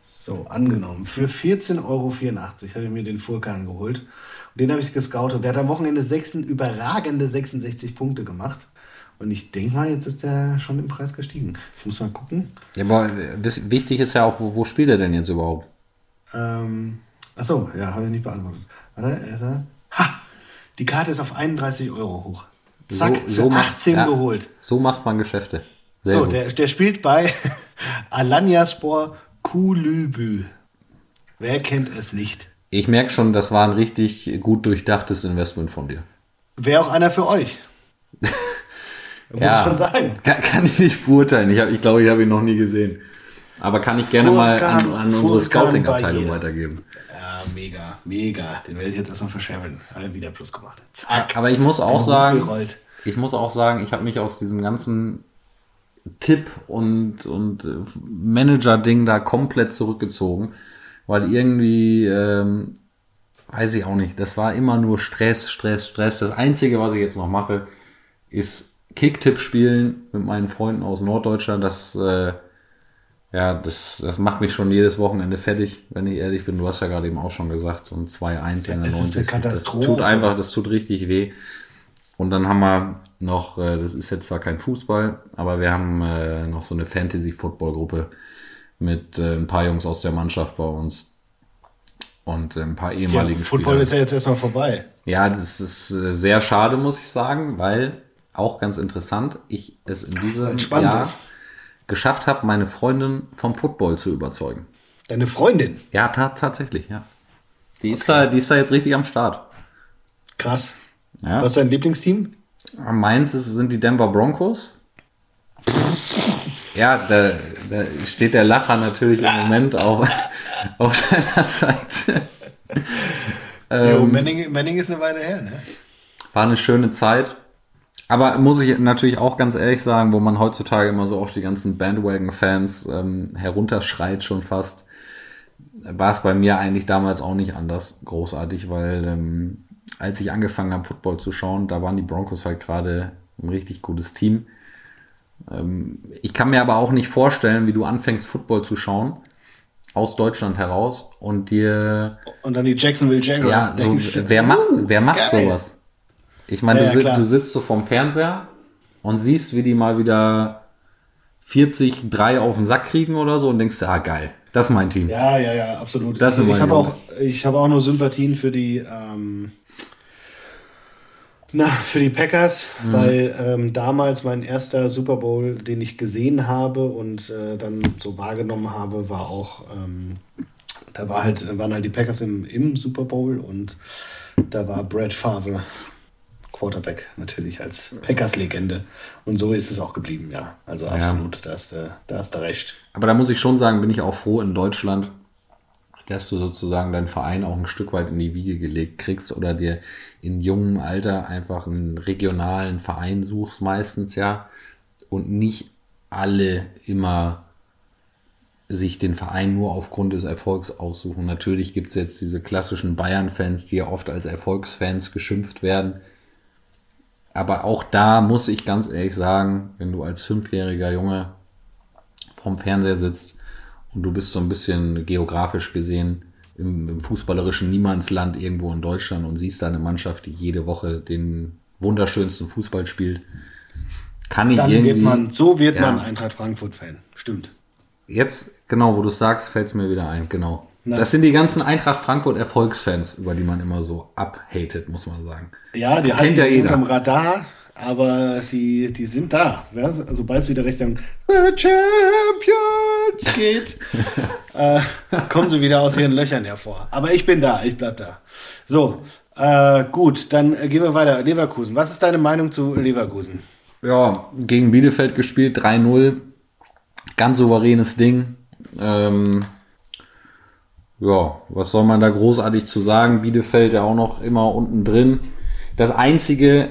So, angenommen. Für 14,84 Euro habe ich mir den Furkan geholt. Und den habe ich gescoutet. Der hat am Wochenende sechs, überragende 66 Punkte gemacht. Und ich denke mal, jetzt ist der schon im Preis gestiegen. Ich muss mal gucken. Ja, aber wichtig ist ja auch, wo, wo spielt er denn jetzt überhaupt? Ähm, achso, ja, habe ich nicht beantwortet. Warte, ha! Die Karte ist auf 31 Euro hoch. Zack, so, so 18 macht, geholt. Ja, so macht man Geschäfte. Sehr so, der, der spielt bei Alanyaspor Kulübü. Wer kennt es nicht? Ich merke schon, das war ein richtig gut durchdachtes Investment von dir. Wäre auch einer für euch. Muss ja, man sagen. Kann, kann, ich nicht beurteilen. Ich, ich glaube, ich habe ihn noch nie gesehen. Aber kann ich gerne Furkan, mal an, an unsere Scouting-Abteilung weitergeben. Ja, mega, mega. Den werde ich jetzt erstmal verschärfen. Alle wieder Plus gemacht. Zack. Aber ich muss auch sagen, ich muss auch sagen, ich habe mich aus diesem ganzen Tipp und, und äh, Manager-Ding da komplett zurückgezogen, weil irgendwie, ähm, weiß ich auch nicht, das war immer nur Stress, Stress, Stress. Das Einzige, was ich jetzt noch mache, ist Kicktipp spielen mit meinen Freunden aus Norddeutschland. Das, äh, ja, das, das macht mich schon jedes Wochenende fertig, wenn ich ehrlich bin. Du hast ja gerade eben auch schon gesagt, und 2-1 in der 90. Das tut einfach, das tut richtig weh. Und dann haben wir noch, äh, das ist jetzt zwar kein Fußball, aber wir haben äh, noch so eine Fantasy-Football-Gruppe mit äh, ein paar Jungs aus der Mannschaft bei uns und ein paar ehemaligen ja, Football Spieler. ist ja jetzt erstmal vorbei. Ja, das ist sehr schade, muss ich sagen, weil auch ganz interessant, ich es in diesem Jahr ist. Geschafft habe, meine Freundin vom Football zu überzeugen. Deine Freundin. Ja, ta tatsächlich, ja. Die, ist da, die ist da jetzt richtig am Start. Krass. Ja. Was ist dein Lieblingsteam? Meins ist, sind die Denver Broncos. Ja, da, da steht der Lacher natürlich im Moment auf, auf deiner Seite. jo, Manning, Manning ist eine Weile her, ne? War eine schöne Zeit. Aber muss ich natürlich auch ganz ehrlich sagen, wo man heutzutage immer so auf die ganzen Bandwagon-Fans ähm, herunterschreit schon fast, war es bei mir eigentlich damals auch nicht anders großartig, weil ähm, als ich angefangen habe, Football zu schauen, da waren die Broncos halt gerade ein richtig gutes Team. Ähm, ich kann mir aber auch nicht vorstellen, wie du anfängst, Football zu schauen, aus Deutschland heraus und dir Und dann die Jacksonville Jaguars. ja, so, wer macht, wer macht geil. sowas? Ich meine, Ja, du, ja, du sitzt so vorm Fernseher und siehst, wie die mal wieder 40, 3 auf den Sack kriegen oder so und denkst, ah, geil, das ist mein Team. Ja, ja, ja, absolut. Das sind ich habe auch, ich habe auch nur Sympathien für die, ähm, na, für die Packers, Mhm. weil ähm, damals mein erster Super Bowl, den ich gesehen habe und äh, dann so wahrgenommen habe, war auch, ähm, da war halt, waren halt die Packers im, im Super Bowl und da war Brad Favre Quarterback natürlich als Packers-Legende. Und so ist es auch geblieben, ja. Also absolut, da hast du, da hast du recht. Aber da muss ich schon sagen, bin ich auch froh in Deutschland, dass du sozusagen deinen Verein auch ein Stück weit in die Wiege gelegt kriegst oder dir in jungem Alter einfach einen regionalen Verein suchst meistens ja und nicht alle immer sich den Verein nur aufgrund des Erfolgs aussuchen. Natürlich gibt es jetzt diese klassischen Bayern-Fans, die ja oft als Erfolgsfans geschimpft werden. Aber auch da muss ich ganz ehrlich sagen, wenn du als fünfjähriger Junge vorm Fernseher sitzt und du bist so ein bisschen geografisch gesehen im, im fußballerischen Niemandsland irgendwo in Deutschland und siehst da eine Mannschaft, die jede Woche den wunderschönsten Fußball spielt, kann ich Dann irgendwie... wird man, so wird Ja. man Eintracht Frankfurt-Fan. Stimmt. Jetzt, genau, wo du es sagst, fällt es mir wieder ein, genau. Na. Das sind die ganzen Eintracht Frankfurt Erfolgsfans, über die man immer so abhatet, muss man sagen. Ja, die Kennt halten ja jeder. unterm Radar, aber die, die sind da. Ja, sobald es wieder Richtung The Champions geht, äh, kommen sie wieder aus ihren Löchern hervor. Aber ich bin da, ich bleib da. So, äh, gut, dann gehen wir weiter. Leverkusen. Was ist deine Meinung zu Leverkusen? Ja, gegen Bielefeld gespielt, 3-0. Ganz souveränes Ding. Ähm, ja, was soll man da großartig zu sagen? Bielefeld ja auch noch immer unten drin. Das Einzige,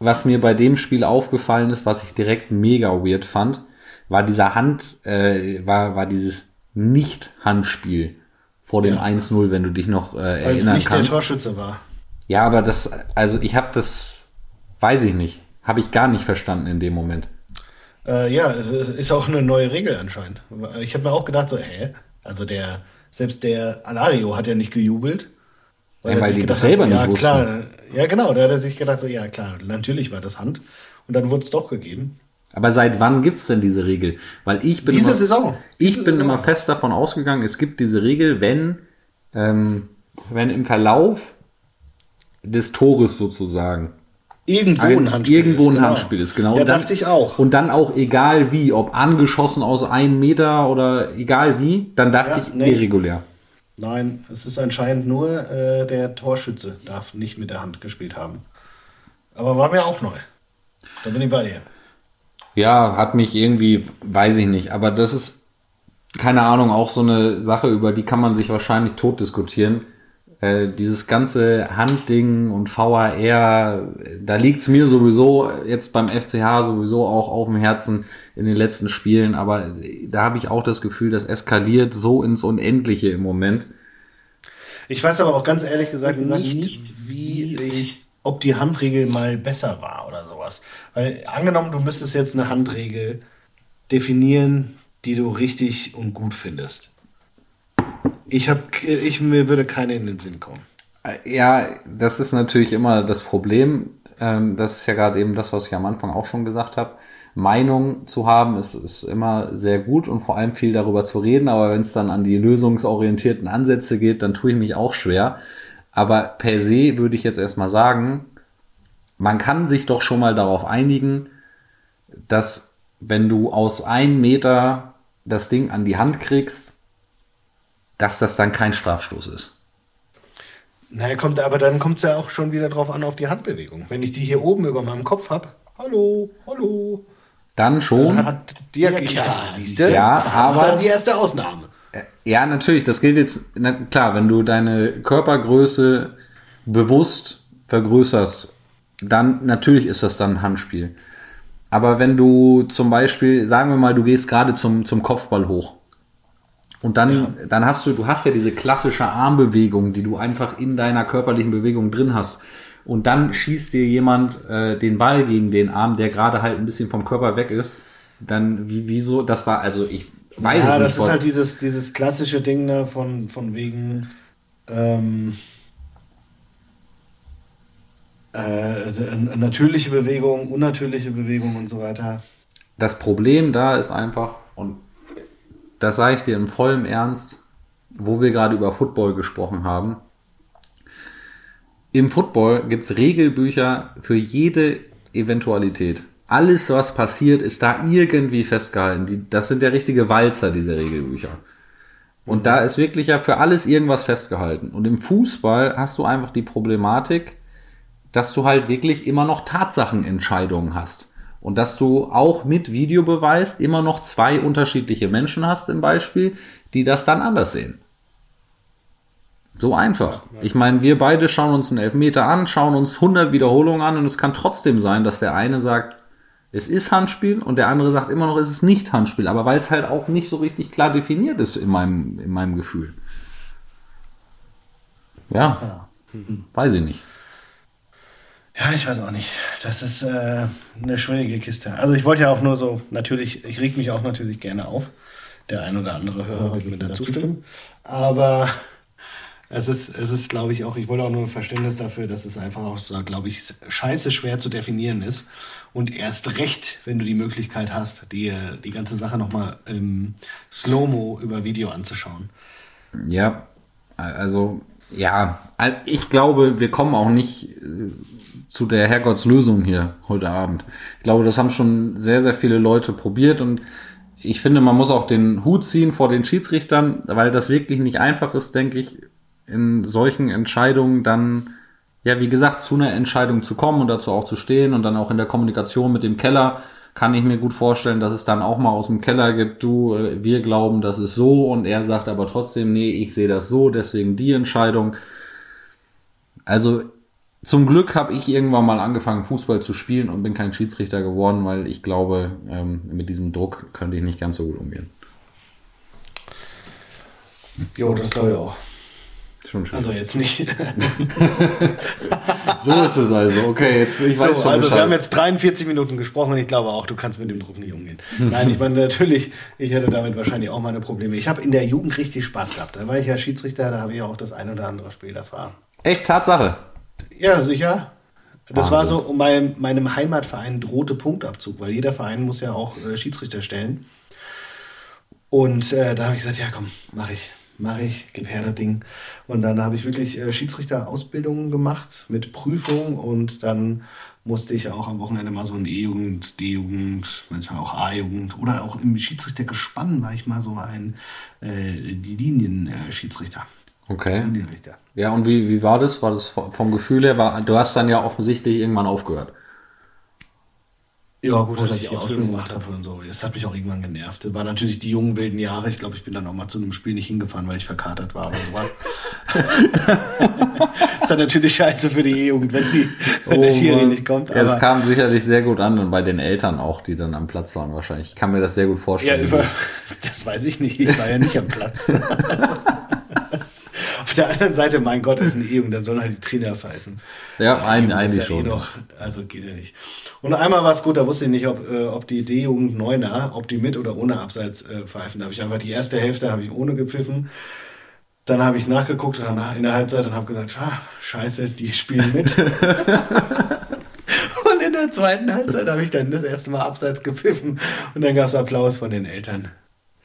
was mir bei dem Spiel aufgefallen ist, was ich direkt mega weird fand, war dieser Hand, äh, war, war dieses Nicht-Handspiel vor dem Ja. 1-0, wenn du dich noch äh, Weil es erinnern nicht kannst. der Torschütze war. Ja, aber das, also ich habe das, weiß ich nicht, habe ich gar nicht verstanden in dem Moment. Äh, ja, ist auch eine neue Regel anscheinend. Ich habe mir auch gedacht, so, hä? Also der, selbst der Alario hat ja nicht gejubelt. Ja, er weil sich die das selber hat, nicht ja, wussten. klar, ja genau, da hat er sich gedacht, so, ja klar, natürlich war das Hand. Und dann wurde es doch gegeben. Aber seit wann gibt's denn diese Regel? Weil ich bin Diese immer, Saison. ich Diese bin Saison. immer fest davon ausgegangen, es gibt diese Regel, wenn, ähm, wenn im Verlauf des Tores sozusagen Irgendwo ein- ein Handspiel irgendwo ist. ein genau. Handspiel ist, genau. Ja, Und dann- dachte ich auch. Und dann auch egal wie, ob angeschossen aus einem Meter oder egal wie, dann dachte Ja, ich nee. irregulär. Nein, es ist anscheinend nur äh, der Torschütze darf nicht mit der Hand gespielt haben. Aber war mir auch neu. Da bin ich bei dir. Ja, hat mich irgendwie, weiß ich nicht, aber das ist, keine Ahnung, auch so eine Sache, über die kann man sich wahrscheinlich tot diskutieren. Äh, dieses ganze Handding und VAR, da liegt's mir sowieso jetzt beim FCH sowieso auch auf dem Herzen in den letzten Spielen, aber da habe ich auch das Gefühl, das eskaliert so ins Unendliche im Moment. Ich weiß aber auch ganz ehrlich gesagt, nicht, nicht, wie ich, ob die Handregel mal besser war oder sowas. Weil angenommen, du müsstest jetzt eine Handregel definieren, die du richtig und gut findest. Ich habe, ich mir würde keine in den Sinn kommen. Ja, das ist natürlich immer das Problem. Ähm, das ist ja gerade eben das, was ich am Anfang auch schon gesagt habe. Meinung zu haben ist, ist immer sehr gut und vor allem viel darüber zu reden. Aber wenn es dann an die lösungsorientierten Ansätze geht, dann tue ich mich auch schwer. Aber per se würde ich jetzt erstmal sagen, man kann sich doch schon mal darauf einigen, dass wenn du aus einem Meter das Ding an die Hand kriegst, dass das dann kein Strafstoß ist. Naja, kommt, aber dann kommt es ja auch schon wieder drauf an auf die Handbewegung. Wenn ich die hier oben über meinem Kopf habe, hallo, hallo. Dann schon. Dann hat Dirk, ja, siehst du? Ja, aber. Das ist die erste Ausnahme. Ja, natürlich, das gilt jetzt, na, klar, wenn du deine Körpergröße bewusst vergrößerst, dann natürlich ist das dann ein Handspiel. Aber wenn du zum Beispiel, sagen wir mal, du gehst gerade zum, zum Kopfball hoch und dann, ja. dann hast du, du hast ja diese klassische Armbewegung, die du einfach in deiner körperlichen Bewegung drin hast. Und dann schießt dir jemand äh, den Ball gegen den Arm, der gerade halt ein bisschen vom Körper weg ist. Dann, wie, wieso, das war, also ich weiß ja, es nicht. Ja, das ist halt dieses, dieses klassische Ding ne, von, von wegen, ähm, äh, natürliche Bewegung, unnatürliche Bewegung und so weiter. Das Problem da ist einfach, und das sage ich dir in vollem Ernst, wo wir gerade über Football gesprochen haben. Im Football gibt es Regelbücher für jede Eventualität. Alles, was passiert, ist da irgendwie festgehalten. Die, das sind ja richtige Walzer, diese Regelbücher. Und da ist wirklich ja für alles irgendwas festgehalten. Und im Fußball hast du einfach die Problematik, dass du halt wirklich immer noch Tatsachenentscheidungen hast. Und dass du auch mit Videobeweis immer noch zwei unterschiedliche Menschen hast im Beispiel, die das dann anders sehen. So einfach. Ich meine, wir beide schauen uns einen Elfmeter an, schauen uns 100 Wiederholungen an und es kann trotzdem sein, dass der eine sagt, es ist Handspiel und der andere sagt immer noch, es ist nicht Handspiel. Aber weil es halt auch nicht so richtig klar definiert ist in meinem, in meinem Gefühl. Ja, ja. weiß ich nicht. Ja, ich weiß auch nicht. Das ist äh, eine schwierige Kiste. Also ich wollte ja auch nur so, natürlich, ich reg mich auch natürlich gerne auf. Der ein oder andere Hörer wird mir dazu stimmen. Aber es ist, es ist, glaube ich, auch, ich wollte auch nur ein Verständnis dafür, dass es einfach auch, so, glaube ich, scheiße schwer zu definieren ist. Und erst recht, wenn du die Möglichkeit hast, dir die ganze Sache nochmal im Slow-Mo über Video anzuschauen. Ja, also ja, ich glaube, wir kommen auch nicht äh, zu der Herrgottslösung hier heute Abend. Ich glaube, das haben schon sehr, sehr viele Leute probiert und ich finde, man muss auch den Hut ziehen vor den Schiedsrichtern, weil das wirklich nicht einfach ist, denke ich, in solchen Entscheidungen dann, ja, wie gesagt, zu einer Entscheidung zu kommen und dazu auch zu stehen und dann auch in der Kommunikation mit dem Keller kann ich mir gut vorstellen, dass es dann auch mal aus dem Keller gibt, du, äh, wir glauben, das ist so und er sagt aber trotzdem, nee, ich sehe das so, deswegen die Entscheidung. Also zum Glück habe ich irgendwann mal angefangen, Fußball zu spielen und bin kein Schiedsrichter geworden, weil ich glaube, ähm, mit diesem Druck könnte ich nicht ganz so gut umgehen. Jo, das glaube ich auch. Schon schön. Also jetzt nicht. so ist es also. Okay, jetzt ich weiß so, schon. Also Bescheid. wir haben jetzt 43 Minuten gesprochen und ich glaube auch, du kannst mit dem Druck nicht umgehen. Nein, ich meine natürlich, ich hätte damit wahrscheinlich auch meine Probleme. Ich habe in der Jugend richtig Spaß gehabt. Da war ich ja Schiedsrichter, da habe ich auch das ein oder andere Spiel. Das war. Echt Tatsache. Ja, sicher. Das Wahnsinn. war so um mein, meinem Heimatverein drohte Punktabzug, weil jeder Verein muss ja auch äh, Schiedsrichter stellen. Und äh, da habe ich gesagt, ja komm, mach ich mache ich, gib her das Ding. Und dann habe ich wirklich äh, Schiedsrichterausbildungen gemacht mit Prüfung und dann musste ich auch am Wochenende mal so in E-Jugend, D-Jugend, manchmal auch A-Jugend oder auch im Schiedsrichtergespann war ich mal so ein äh, Linienschiedsrichter. Okay. Linienrichter. Ja, und wie, wie war das? War das vom Gefühl her? War, du hast dann ja offensichtlich irgendwann aufgehört. Ja, gut, dass ich die Ausbildung gemacht habe und so. Das hat mich auch irgendwann genervt. Das war natürlich die jungen wilden Jahre. Ich glaube, ich bin dann auch mal zu einem Spiel nicht hingefahren, weil ich verkatert war oder sowas. ist dann natürlich scheiße für die E-Jugend, wenn, die, wenn oh, der Schiri nicht kommt. Ja, es kam sicherlich sehr gut an und bei den Eltern auch, die dann am Platz waren wahrscheinlich. Ich kann mir das sehr gut vorstellen. Ja, über, das weiß ich nicht. Ich war ja nicht am Platz. Auf der anderen Seite, mein Gott, ist eine E-Jugend, dann sollen halt die Trainer pfeifen. Ja, ein, eigentlich ja schon. Eh noch, also geht ja nicht. Und einmal war es gut, da wusste ich nicht, ob, äh, ob die D-Jugend Neuner, ob die mit oder ohne Abseits äh, pfeifen. Da habe ich einfach die erste Hälfte habe ich ohne gepfiffen. Dann habe ich nachgeguckt in der Halbzeit und habe gesagt, ah, scheiße, die spielen mit. und in der zweiten Halbzeit habe ich dann das erste Mal Abseits gepfiffen und dann gab es Applaus von den Eltern.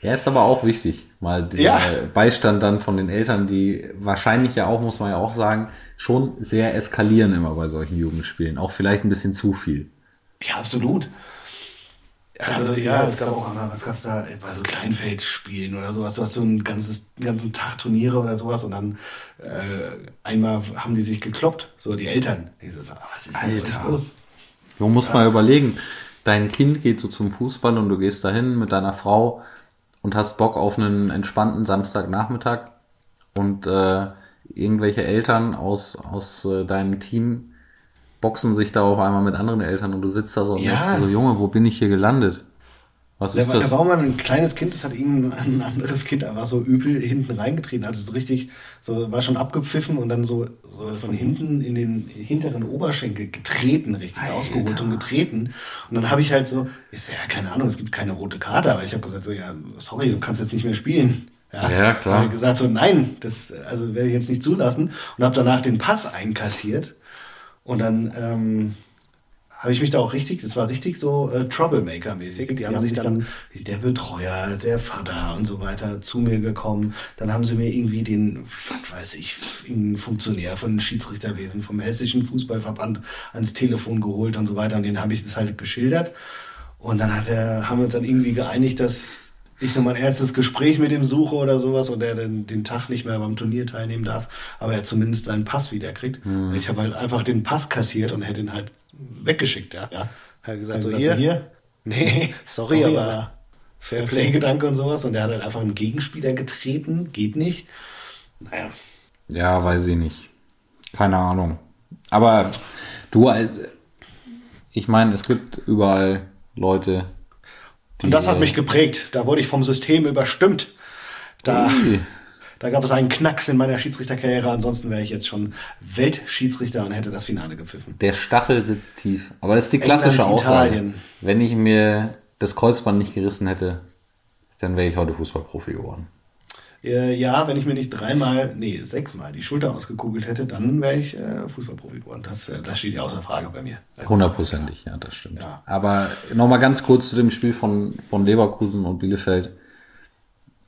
Ja, ist aber auch wichtig, mal dieser Ja. Beistand dann von den Eltern, die wahrscheinlich ja auch, muss man ja auch sagen, schon sehr eskalieren immer bei solchen Jugendspielen. Auch vielleicht ein bisschen zu viel. Ja, absolut. Also ja, es gab auch einmal, was gab's da, bei so Kleinfeldspielen oder sowas, du hast so ein ganzes, einen ganzen Tag Turniere oder sowas und dann äh, einmal haben die sich gekloppt, so die Eltern. Die so, was ist denn los? Du musst mal überlegen, dein Kind geht so zum Fußball und du gehst dahin mit deiner Frau und hast Bock auf einen entspannten Samstagnachmittag und äh, irgendwelche Eltern aus, aus äh, deinem Team boxen sich da auf einmal mit anderen Eltern und du sitzt da so und Ja. denkst so, Junge, wo bin ich hier gelandet? Was ist da das? auch mal ein kleines Kind, das hat ihm ein anderes Kind, da war so übel hinten reingetreten. Also so richtig, so war schon abgepfiffen und dann so, so von hinten in den hinteren Oberschenkel getreten, richtig Alter. ausgeholt und getreten. Und dann habe ich halt so, ist ja keine Ahnung, es gibt keine rote Karte, aber ich habe gesagt so, ja, sorry, du kannst jetzt nicht mehr spielen. Ja, klar. Hab ich gesagt so, nein, das also werde ich jetzt nicht zulassen und habe danach den Pass einkassiert und dann ähm, habe ich mich da auch richtig, das war richtig so äh, Troublemaker-mäßig. Die, haben sich dann, der Betreuer, der Vater und so weiter zu mir gekommen. Dann haben sie mir irgendwie den, was weiß ich, Funktionär von Schiedsrichterwesen, vom Hessischen Fußballverband ans Telefon geholt und so weiter. Und den habe ich das halt geschildert. Und dann hat er, haben wir uns dann irgendwie geeinigt, dass ich noch mein erstes Gespräch mit ihm suche oder sowas und er den, den Tag nicht mehr beim Turnier teilnehmen darf, aber er zumindest seinen Pass wiederkriegt. Ich habe halt einfach den Pass kassiert und hätte ihn halt weggeschickt, ja. Ja. Er hat gesagt, so hier, so, hier? nee, sorry, Sorry, aber, aber- Fairplay-Gedanke und sowas und er hat halt einfach einen Gegenspieler getreten, geht nicht. Naja. Ja, weiß ich nicht. Keine Ahnung. Aber du, äh, ich meine, es gibt überall Leute. Und das hat äh, mich geprägt. Da wurde ich vom System überstimmt. Da, Ui. da gab es einen Knacks in meiner Schiedsrichterkarriere. Ansonsten wäre ich jetzt schon Weltschiedsrichter und hätte das Finale gepfiffen. Der Stachel sitzt tief. Aber das ist die klassische England, Aussage. Italien. Wenn ich mir das Kreuzband nicht gerissen hätte, dann wäre ich heute Fußballprofi geworden. Äh, ja, wenn ich mir nicht dreimal, nee, sechsmal die Schulter ausgekugelt hätte, dann wäre ich äh, Fußballprofi geworden. Das, äh, das steht ja außer Frage bei mir. Hundertprozentig, ja, das stimmt. Ja. Aber nochmal ganz kurz zu dem Spiel von, von Leverkusen und Bielefeld.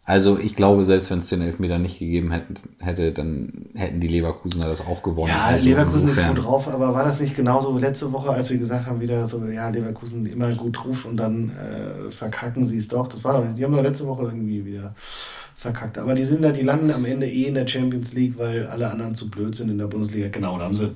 Also ich glaube, selbst wenn es den Elfmeter nicht gegeben hätte, dann hätten die Leverkusener das auch gewonnen. Ja, Also Leverkusen insofern- ist gut drauf, aber war das nicht genauso letzte Woche, als wir gesagt haben, wieder so, ja, Leverkusen immer gut drauf und dann äh, verkacken sie es doch. Das war doch, die haben doch letzte Woche irgendwie wieder verkackt. Aber die sind da, die landen am Ende eh in der Champions League, weil alle anderen zu blöd sind in der Bundesliga. Genau, da haben sie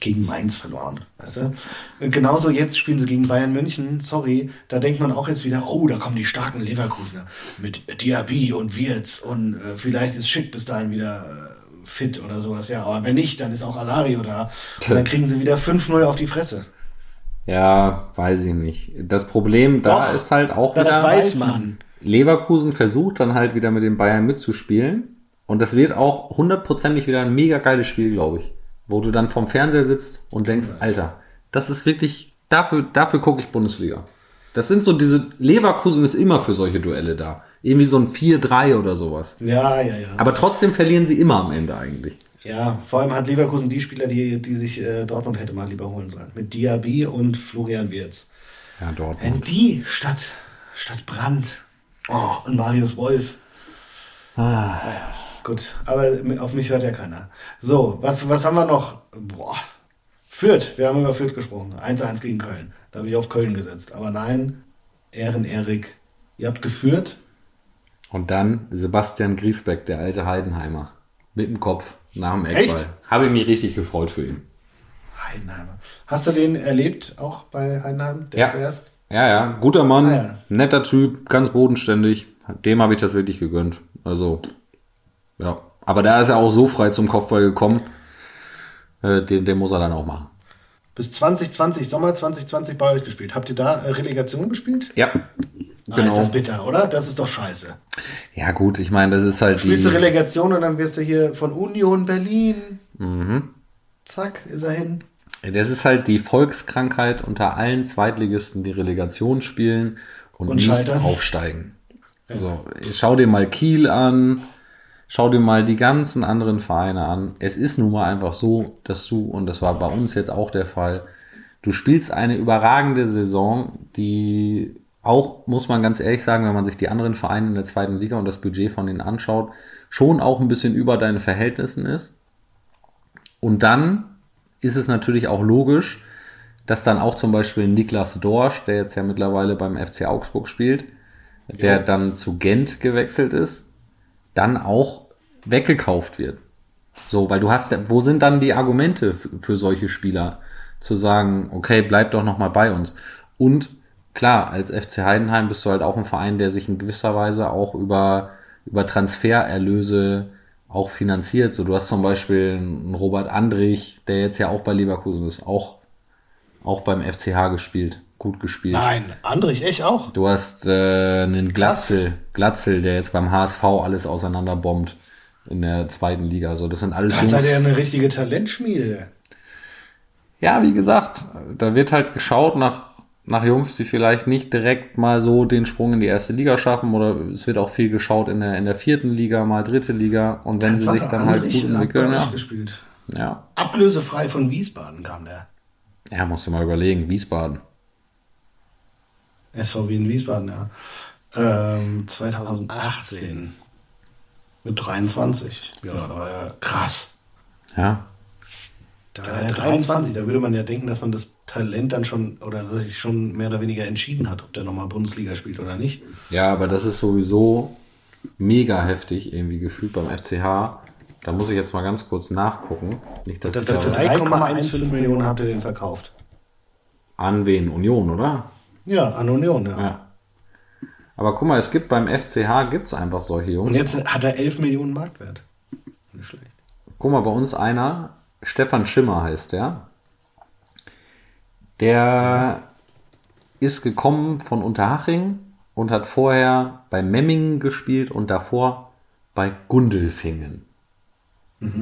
gegen Mainz verloren. Weißt du? Und genauso jetzt spielen sie gegen Bayern München. Sorry, da denkt man auch jetzt wieder, oh, da kommen die starken Leverkusener mit Diaby und Wirtz und äh, vielleicht ist Schick bis dahin wieder äh, fit oder sowas. Ja, aber wenn nicht, dann ist auch Alario da. Und dann kriegen sie wieder 5-0 auf die Fresse. Ja, weiß ich nicht. Das Problem da Doch, ist halt auch Das weiß man. Leverkusen versucht dann halt wieder mit den Bayern mitzuspielen. Und das wird auch hundertprozentig wieder ein mega geiles Spiel, glaube ich. Wo du dann vom Fernseher sitzt und denkst, Alter, das ist wirklich, dafür, dafür gucke ich Bundesliga. Das sind so diese, Leverkusen ist immer für solche Duelle da. Irgendwie so ein 4-3 oder sowas. Ja, ja, ja. Aber trotzdem verlieren sie immer am Ende eigentlich. Ja, vor allem hat Leverkusen die Spieler, die, die sich äh, Dortmund hätte mal lieber holen sollen. Mit Diaby und Florian Wirtz. Ja, Wenn Dortmund. die statt, statt Brandt oh, und Marius Wolf. Ah, ja, gut, aber auf mich hört ja keiner. So, was, was haben wir noch? Boah. Fürth, wir haben über Fürth gesprochen. 1-1 gegen Köln. Da habe ich auf Köln gesetzt. Aber nein, Ehren-Erik, ihr habt geführt. Und dann Sebastian Griesbeck, der alte Heidenheimer. Mit dem Kopf nach dem Echt? Eckball. Habe ich mich richtig gefreut für ihn. Heidenheimer. Hast du den erlebt, auch bei Heidenheim? Der Ja. zuerst? Ja, ja, guter Mann, Ah, ja. netter Typ, ganz bodenständig. Dem habe ich das wirklich gegönnt. Also, ja. Aber da ist er auch so frei zum Kopfball gekommen. Äh, den, den muss er dann auch machen. Bis 2020, Sommer 2020 bei euch gespielt. Habt ihr da äh, Relegation gespielt? Ja, Ah, genau. ist das bitter, oder? Das ist doch scheiße. Ja, gut, ich meine, das ist halt die. Spielst du Relegation und dann wirst du hier von Union Berlin. Mhm. Zack, ist er hin. Das ist halt die Volkskrankheit unter allen Zweitligisten, die Relegation spielen und, Und nicht scheitern. aufsteigen. So, schau dir mal Kiel an, schau dir mal die ganzen anderen Vereine an. Es ist nun mal einfach so, dass du, und das war bei uns jetzt auch der Fall, du spielst eine überragende Saison, die auch, muss man ganz ehrlich sagen, wenn man sich die anderen Vereine in der zweiten Liga und das Budget von denen anschaut, schon auch ein bisschen über deinen Verhältnissen ist. Und dann ist es natürlich auch logisch, dass dann auch zum Beispiel Niklas Dorsch, der jetzt ja mittlerweile beim FC Augsburg spielt, der Ja. dann zu Gent gewechselt ist, dann auch weggekauft wird. So, weil du hast, wo sind dann die Argumente für solche Spieler? Zu sagen, okay, bleib doch noch mal bei uns. Und klar, als FC Heidenheim bist du halt auch ein Verein, der sich in gewisser Weise auch über, über Transfererlöse auch finanziert. So, du hast zum Beispiel einen Robert Andrich, der jetzt ja auch bei Leverkusen ist, auch, auch beim FCH gespielt, gut gespielt. Nein, Andrich, echt auch? Du hast äh, einen Glatzel, Glatzel, der jetzt beim HSV alles auseinanderbombt in der zweiten Liga. Also das sind alles Das ist halt ja eine richtige Talentschmiede. Ja, wie gesagt, da wird halt geschaut nach, nach Jungs, die vielleicht nicht direkt mal so den Sprung in die erste Liga schaffen oder es wird auch viel geschaut in der, in der vierten Liga, mal dritte Liga und wenn sie sich dann halt gut entwickeln, ja, gespielt. ja. Ablösefrei von Wiesbaden kam der. Ja, musst du mal überlegen, Wiesbaden. SVW in Wiesbaden, ja. Ähm, 2018. Mit 23. Ja, da war ja krass. Ja, Da war er 23, da würde man ja denken, dass man das Talent dann schon, oder dass sich schon mehr oder weniger entschieden hat, ob der nochmal Bundesliga spielt oder nicht. Ja, aber das ist sowieso mega heftig irgendwie gefühlt beim FCH. Da muss ich jetzt mal ganz kurz nachgucken. Nicht, dass Für ich da 3,15 Millionen habt ihr den verkauft. an wen? Union, oder? Ja, an Union, ja. Ja. Aber guck mal, es gibt beim FCH gibt's einfach solche Jungs. Und jetzt hat er 11 Millionen Marktwert. Nicht schlecht. Guck mal, bei uns einer, Stefan Schimmer heißt der. Der ist gekommen von Unterhaching und hat vorher bei Memmingen gespielt und davor bei Gundelfingen.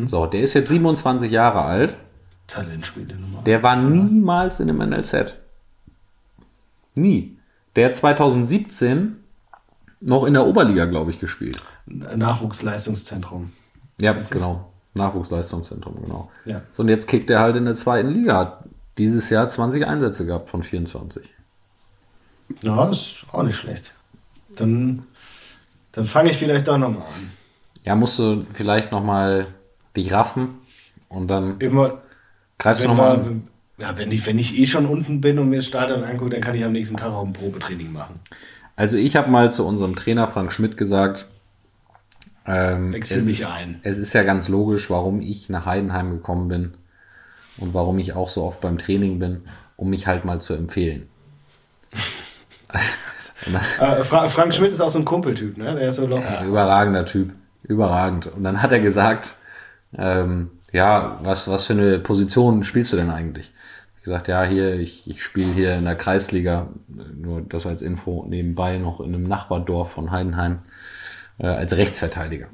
So, der ist jetzt 27 Jahre alt. Talentspiele Nummer. Der war niemals in einem NLZ. Nie. Der hat 2017 noch in der Oberliga, glaube ich, gespielt. Nachwuchsleistungszentrum. Ja, genau. Nachwuchsleistungszentrum, genau. Ja. So, und jetzt kickt er halt in der zweiten Liga. Hat dieses Jahr 20 Einsätze gehabt von 24. Ja, ist auch nicht schlecht. Dann, dann fange ich vielleicht doch nochmal an. Ja, musst du vielleicht nochmal dich raffen und dann Immer, greifst du wenn, nochmal an. ja, wenn, ich, wenn ich eh schon unten bin und mir das Stadion angucke, dann kann ich am nächsten Tag auch ein Probetraining machen. Also ich habe mal zu unserem Trainer Frank Schmidt gesagt, ähm, Wechsel es mich ist, ein. Es ist ja ganz logisch, warum ich nach Heidenheim gekommen bin und warum ich auch so oft beim Training bin, um mich halt mal zu empfehlen. Äh, Fra Frank Schmidt ist auch so ein Kumpeltyp, ne? Der ist so locker. Überragender Typ. Überragend. Und dann hat er gesagt, ähm, ja, was, was für eine Position spielst du denn eigentlich? Ich gesagt, ja, hier, ich, ich spiele hier in der Kreisliga, nur das als Info, nebenbei noch in einem Nachbardorf von Heidenheim, äh, als Rechtsverteidiger.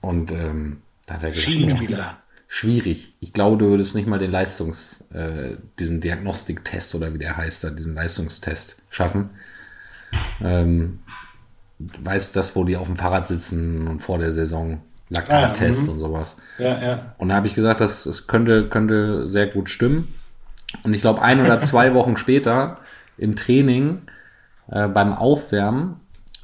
Und ähm, da hat er gesagt, schwierig. Ich glaube, du würdest nicht mal den Leistungs, äh, diesen Diagnostiktest oder wie der heißt, da, diesen Leistungstest schaffen. Ähm, weißt das, wo die auf dem Fahrrad sitzen und vor der Saison Laktattest Ah, ja, mhm. und sowas. Ja, ja. Und da habe ich gesagt, das, das könnte, könnte sehr gut stimmen. Und ich glaube, ein oder zwei Wochen später im Training äh, beim Aufwärmen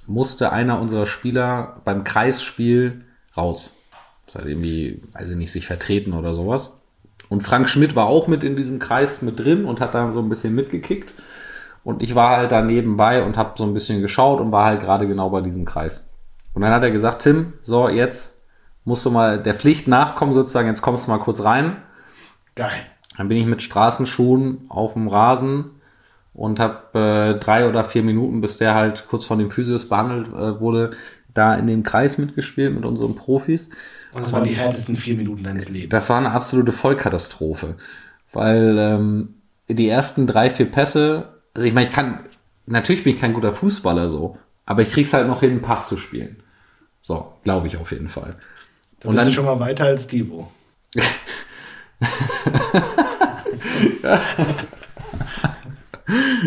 musste einer unserer Spieler beim Kreisspiel raus. Das hat irgendwie, weiß ich nicht, sich vertreten oder sowas. Und Frank Schmidt war auch mit in diesem Kreis mit drin und hat da so ein bisschen mitgekickt. Und ich war halt da nebenbei und habe so ein bisschen geschaut und war halt gerade genau bei diesem Kreis. Und dann hat er gesagt, Tim, so jetzt musst du mal der Pflicht nachkommen sozusagen, jetzt kommst du mal kurz rein. Geil. Dann bin ich mit Straßenschuhen auf dem Rasen und habe äh, drei oder vier Minuten, bis der halt kurz von den Physios behandelt äh, wurde, da in dem Kreis mitgespielt mit unseren Profis. Und das waren die härtesten vier Minuten deines Lebens. Das war eine absolute Vollkatastrophe, weil ähm, die ersten drei, vier Pässe, also ich meine, ich kann, natürlich bin ich kein guter Fußballer so, aber ich krieg's halt noch hin, einen Pass zu spielen. So, glaube ich auf jeden Fall. Da Und bist dann- du schon mal weiter als Divo.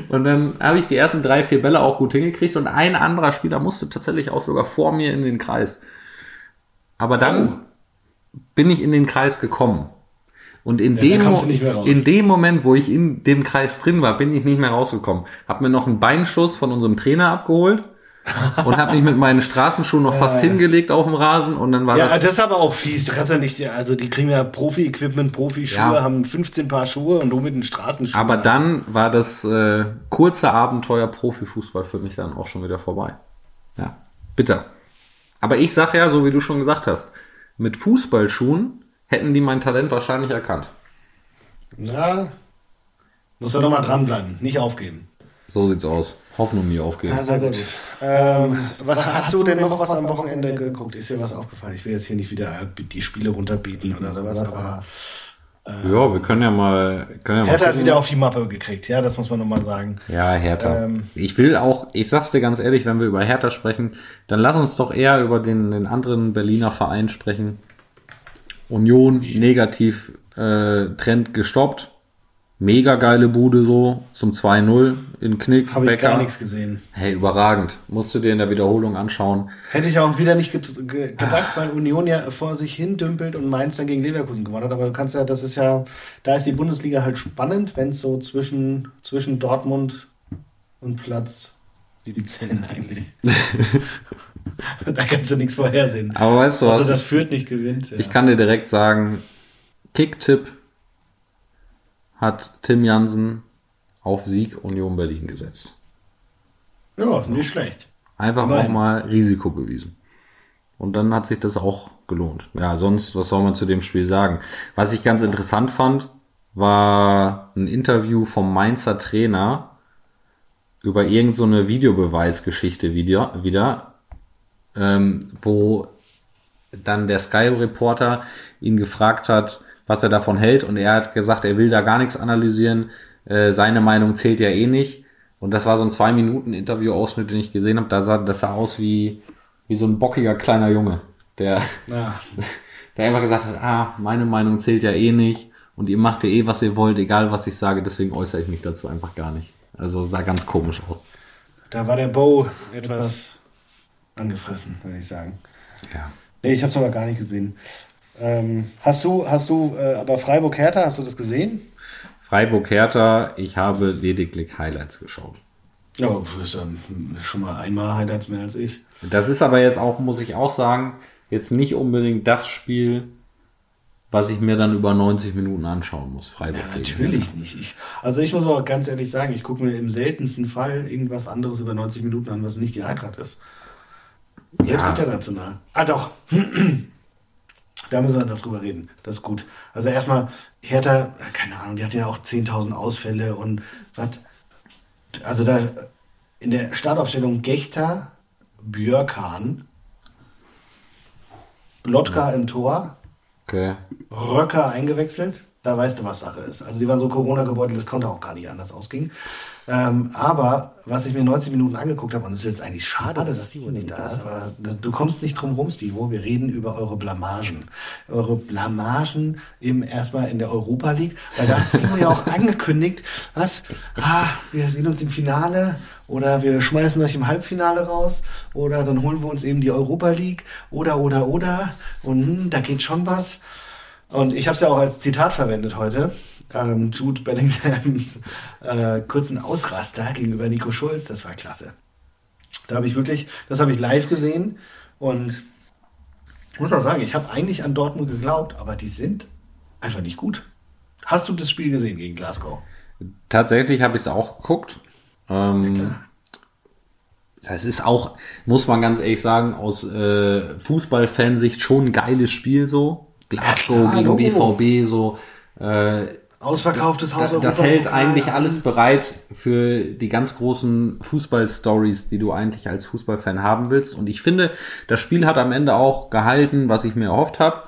Und dann habe ich die ersten drei, vier Bälle auch gut hingekriegt und ein anderer Spieler musste tatsächlich auch sogar vor mir in den Kreis. Aber dann bin ich in den Kreis gekommen. Und in, Ja, dem, in dem Moment, wo ich in dem Kreis drin war, bin ich nicht mehr rausgekommen. Hab mir noch einen Beinschuss von unserem Trainer abgeholt und habe mich mit meinen Straßenschuhen noch fast hingelegt auf dem Rasen und dann war Ja, das, das ist aber auch fies. Du kannst ja nicht, also die kriegen ja Profi-Equipment, Profi-Schuhe, Ja. haben 15 Paar Schuhe und du mit den Straßenschuhen. aber dann war das äh, kurze Abenteuer Profifußball für mich dann auch schon wieder vorbei. Ja, bitter. Aber ich sag ja, so wie du schon gesagt hast, mit Fußballschuhen hätten die mein Talent wahrscheinlich erkannt. Ja, musst du doch mal dranbleiben, nicht aufgeben. So sieht's aus. Hoffnung nie aufgeben. sehr gut. Ähm, was, hast du denn noch was am Wochenende geguckt? Ist dir was aufgefallen? Ich will jetzt hier nicht wieder die Spiele runterbieten oder sowas, aber Ja, wir können ja mal. Können ja mal Hertha hat gucken. wieder auf die Mappe gekriegt, ja, das muss man nochmal sagen. Ja, Hertha. Ähm. ich will auch, ich sag's dir ganz ehrlich, wenn wir über Hertha sprechen, dann lass uns doch eher über den, den anderen Berliner Verein sprechen. Union, negativ, äh, Trend gestoppt. Mega geile Bude so, zum 2-0 in Knick, Habe ich Becker. gar nichts gesehen. Hey, überragend. Musst du dir in der Wiederholung anschauen. Hätte ich auch wieder nicht get- ge gedacht, weil Union ja vor sich hin dümpelt und Mainz dann gegen Leverkusen gewonnen hat. Aber du kannst ja, das ist ja, da ist die Bundesliga halt spannend, wenn es so zwischen, zwischen Dortmund und Platz 17 eigentlich. da kannst du nichts vorhersehen. Aber weißt du Also was? das führt nicht gewinnt. Ja. Ich kann dir direkt sagen, Kicktipp hat Tim Jansen auf Sieg Union Berlin gesetzt. ja, nicht schlecht. Einfach Immerhin. auch mal Risiko bewiesen. Und dann hat sich das auch gelohnt. Ja, sonst, was soll man zu dem Spiel sagen? Was ich ganz interessant fand, war ein Interview vom Mainzer Trainer über irgendeine so eine Videobeweisgeschichte wieder, wieder ähm, wo dann der Sky-Reporter ihn gefragt hat, was er davon hält. Und er hat gesagt, er will da gar nichts analysieren. Äh, seine Meinung zählt ja eh nicht. Und das war so ein zwei Minuten Interview-Ausschnitt, den ich gesehen habe. Da sah, das sah aus wie, wie so ein bockiger kleiner Junge, der, Ja. der einfach gesagt hat, ah, meine Meinung zählt ja eh nicht. Und ihr macht ja eh, was ihr wollt, egal was ich sage. Deswegen äußere ich mich dazu einfach gar nicht. Also sah ganz komisch aus. Da war der Bo etwas angefressen, würde ich sagen. Ja. Nee, ich habe es aber gar nicht gesehen. Ähm, hast du, hast du, äh, aber Freiburg-Hertha, hast du das gesehen? Freiburg-Hertha, ich habe lediglich Highlights geschaut. Ja, das ist ähm, schon mal einmal Highlights mehr als ich. Das ist aber jetzt auch, muss ich auch sagen, jetzt nicht unbedingt das Spiel, was ich mir dann über 90 Minuten anschauen muss. Freiburg. Ja, natürlich nicht. Ich, also ich muss auch ganz ehrlich sagen, ich gucke mir im seltensten Fall irgendwas anderes über 90 Minuten an, was nicht die Eintracht ist. Selbst Ja. international. Ah doch. da müssen wir noch drüber reden. Das ist gut. Also erstmal, Hertha, keine Ahnung, die hat ja auch 10.000 Ausfälle und was. Also da in der Startaufstellung Gechter, Björkan, Lotka im Tor, Okay. Röcker eingewechselt. Da weißt du, was Sache ist. Also die waren so Corona gebeutelt, das konnte auch gar nicht anders ausgehen. Ähm, aber was ich mir 90 Minuten angeguckt habe, und es ist jetzt eigentlich schade, dass Stivo nicht da ist, aber du kommst nicht drum rum, Stivo. Wir reden über eure Blamagen. Eure Blamagen im, erstmal in der Europa League, weil da hat Stivo ja auch angekündigt, was, ah, wir sehen uns im Finale oder wir schmeißen euch im Halbfinale raus oder dann holen wir uns eben die Europa League oder, oder, oder und hm, da geht schon was. Und ich habe es ja auch als Zitat verwendet heute. Ähm, Jude Bellinghams äh, kurzen Ausraster gegenüber Nico Schulz, das war klasse. Da habe ich wirklich, das habe ich live gesehen und ich muss auch sagen, ich habe eigentlich an Dortmund geglaubt, aber die sind einfach nicht gut. Hast du das Spiel gesehen gegen Glasgow? Tatsächlich habe ich es auch geguckt. Ähm, das ist auch, muss man ganz ehrlich sagen, aus äh, Fußballfansicht schon ein geiles Spiel so. Glasgow Ja, gegen. BVB so. Äh, Ausverkauftes Haus das, das hält eigentlich alles bereit für die ganz großen Fußball-Stories, die du eigentlich als Fußballfan haben willst. Und ich finde, das Spiel hat am Ende auch gehalten, was ich mir erhofft habe.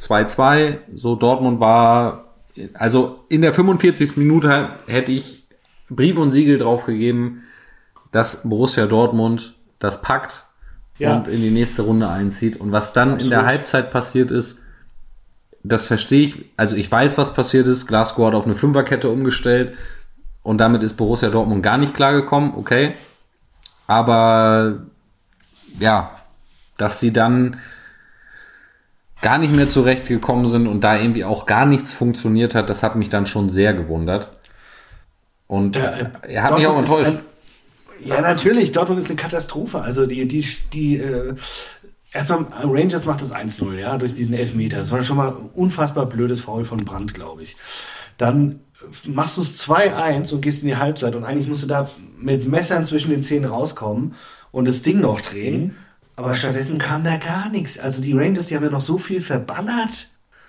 2-2, so Dortmund war, also in der 45. Minute hätte ich Brief und Siegel drauf gegeben, dass Borussia Dortmund das packt Ja. und in die nächste Runde einzieht. Und was dann in der Absolut. Halbzeit passiert ist, das verstehe ich. Also ich weiß, was passiert ist. Glasgow hat auf eine Fünferkette umgestellt und damit ist Borussia Dortmund gar nicht klargekommen. Okay. Aber ja, dass sie dann gar nicht mehr zurechtgekommen sind und da irgendwie auch gar nichts funktioniert hat, das hat mich dann schon sehr gewundert. Und Ja, äh, er hat mich auch Dortmund enttäuscht. ein- Ja, natürlich, Dortmund ist eine Katastrophe. Also die, die, die äh, erstmal Rangers macht das 1-0, ja, durch diesen Elfmeter. Das war schon mal ein unfassbar blödes Foul von Brandt, glaube ich. Dann machst du es 2-1 und gehst in die Halbzeit und eigentlich musst du da mit Messern zwischen den Zähnen rauskommen und das Ding noch drehen. Aber stattdessen kam da gar nichts. Also die Rangers, die haben ja noch so viel verballert.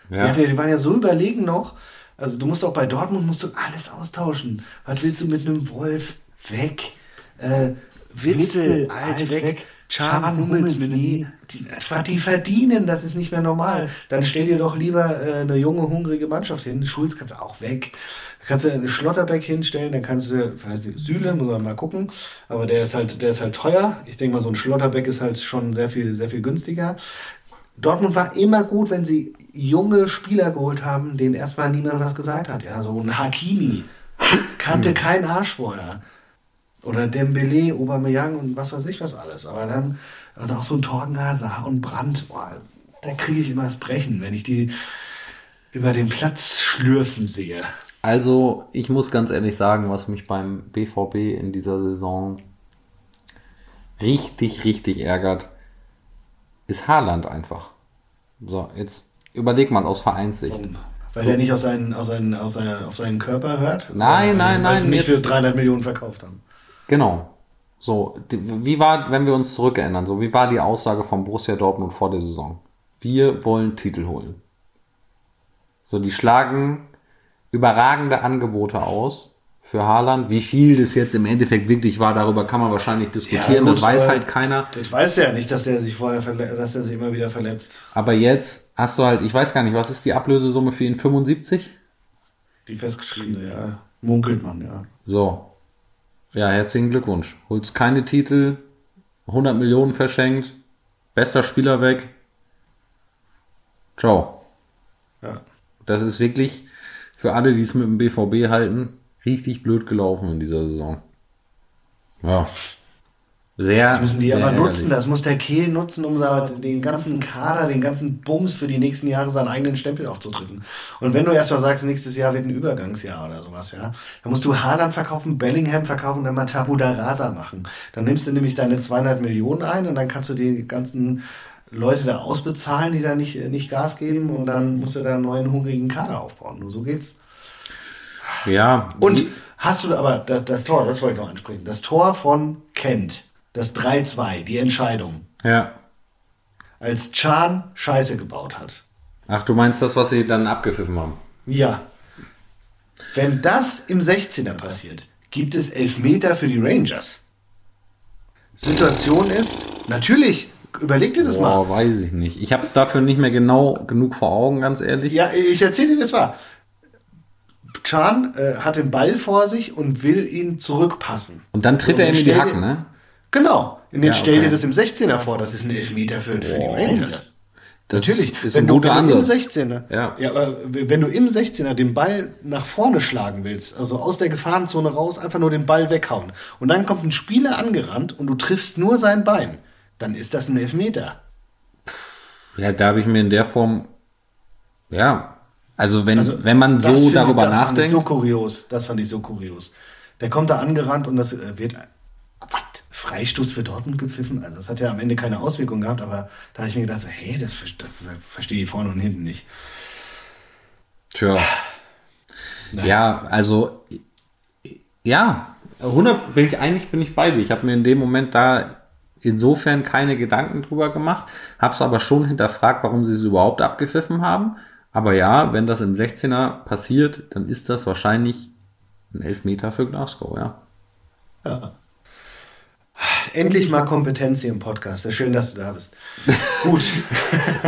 Die, Ja. hatte, die waren ja so überlegen noch. Also du musst auch bei Dortmund musst du alles austauschen. Was willst du mit einem Wolf? Weg. Äh, Witzel, alt, weg. Chan, Hummels, Meunier. Die, die verdienen, das ist nicht mehr normal. Dann stell dir doch lieber äh, eine junge, hungrige Mannschaft hin. Schulz kannst du auch weg. Da kannst du einen Schlotterbeck hinstellen, dann kannst du, was heißt Süle, muss man mal gucken. Aber der ist halt, der ist halt teuer. Ich denke mal, so ein Schlotterbeck ist halt schon sehr viel, sehr viel günstiger. Dortmund war immer gut, wenn sie junge Spieler geholt haben, denen erstmal niemand was gesagt hat. Ja, so ein Hakimi kannte kein Arsch vorher. Oder Dembele, Aubameyang und was weiß ich was alles. Aber dann und auch so ein Torgen Hazard und Brandt, boah, da kriege ich immer das Brechen, wenn ich die über den Platz schlürfen sehe. Also, ich muss ganz ehrlich sagen, was mich beim BVB in dieser Saison richtig, richtig ärgert, ist Haaland einfach. So, jetzt überleg mal aus Vereinssicht. Weil er nicht aus seinen, aus seinen, aus seiner, auf seinen Körper hört. Nein, Oder nein, weil sie nein, nicht jetzt- für 300 Millionen verkauft haben. Genau. So, wie war, wenn wir uns zurückerinnern, so wie war die Aussage von Borussia Dortmund vor der Saison? Wir wollen Titel holen. So, die schlagen überragende Angebote aus für Haaland. Wie viel das jetzt im Endeffekt wirklich war, darüber kann man wahrscheinlich diskutieren. gut, das weiß halt keiner. Ich weiß ja nicht, dass er sich vorher dass er sich immer wieder verletzt. Aber jetzt hast du halt, ich weiß gar nicht, was ist die Ablösesumme für ihn? 75? Die festgeschriebene, ja. Munkelt man, ja. So. Ja, herzlichen Glückwunsch. Holst keine Titel, 100 Millionen verschenkt, bester Spieler weg. Ciao. ja. Das ist wirklich für alle, die es mit dem BVB halten, richtig blöd gelaufen in dieser Saison. Ja. Sehr. Das müssen die aber nutzen, das muss der Kehl nutzen, um den ganzen Kader, den ganzen Bums für die nächsten Jahre seinen eigenen Stempel aufzudrücken. Und wenn du erstmal sagst, nächstes Jahr wird ein Übergangsjahr oder sowas, ja, dann musst du Haaland verkaufen, Bellingham verkaufen und dann mal Tabula Rasa machen. Dann nimmst du nämlich deine 200 Millionen ein und dann kannst du die ganzen Leute da ausbezahlen, die da nicht, nicht Gas geben und dann musst du da einen neuen hungrigen Kader aufbauen. Nur so geht's. Ja. Und hast du aber das, das Tor, das wollte ich noch ansprechen, das Tor von Kent, das 3-2, die Entscheidung, Ja. als Chan Scheiße gebaut hat. Ach, du meinst das, was sie dann abgepfiffen haben? Ja. Wenn das im 16er passiert, gibt es Elfmeter für die Rangers. Situation ist, natürlich, überleg dir das mal. Boah, weiß ich nicht. Ich habe es dafür nicht mehr genau genug vor Augen, ganz ehrlich. Ja, ich erzähle dir, wie es war. Chan äh, hat den Ball vor sich und will ihn zurückpassen. Und dann tritt So, er ihm in die Hacken, ne? Genau. Und jetzt Ja, stell dir okay. das im 16er vor, das ist ein Elfmeter für, für die. Rangers. Das Natürlich, ist wenn, ein du, guter wenn du im Ansatz. 16er, Ja. ja, aber wenn du im 16er den Ball nach vorne schlagen willst, also aus der Gefahrenzone raus, einfach nur den Ball weghauen und dann kommt ein Spieler angerannt und du triffst nur sein Bein, dann ist das ein Elfmeter. Ja, da habe ich mir in der Form, ja, also wenn, Also, wenn man das so darüber ich, das Fand ich nachdenkt, so kurios, das fand ich so kurios. Der kommt da angerannt und das äh, wird, was, Freistoß für Dortmund gepfiffen? Also das hat ja am Ende keine Auswirkung gehabt, aber da habe ich mir gedacht, so, hey, das, das ver- verstehe ich vorne und hinten nicht. tja, Nein. ja, also, ja, 100 bin ich, eigentlich bin ich bei dir. Ich habe mir in dem Moment da insofern keine Gedanken drüber gemacht, habe es aber schon hinterfragt, warum sie es überhaupt abgepfiffen haben. Aber ja, wenn das im 16er passiert, dann ist das wahrscheinlich ein Elfmeter für Glasgow, ja. Ja. Endlich mal Kompetenz hier im Podcast. Schön, dass du da bist. Gut.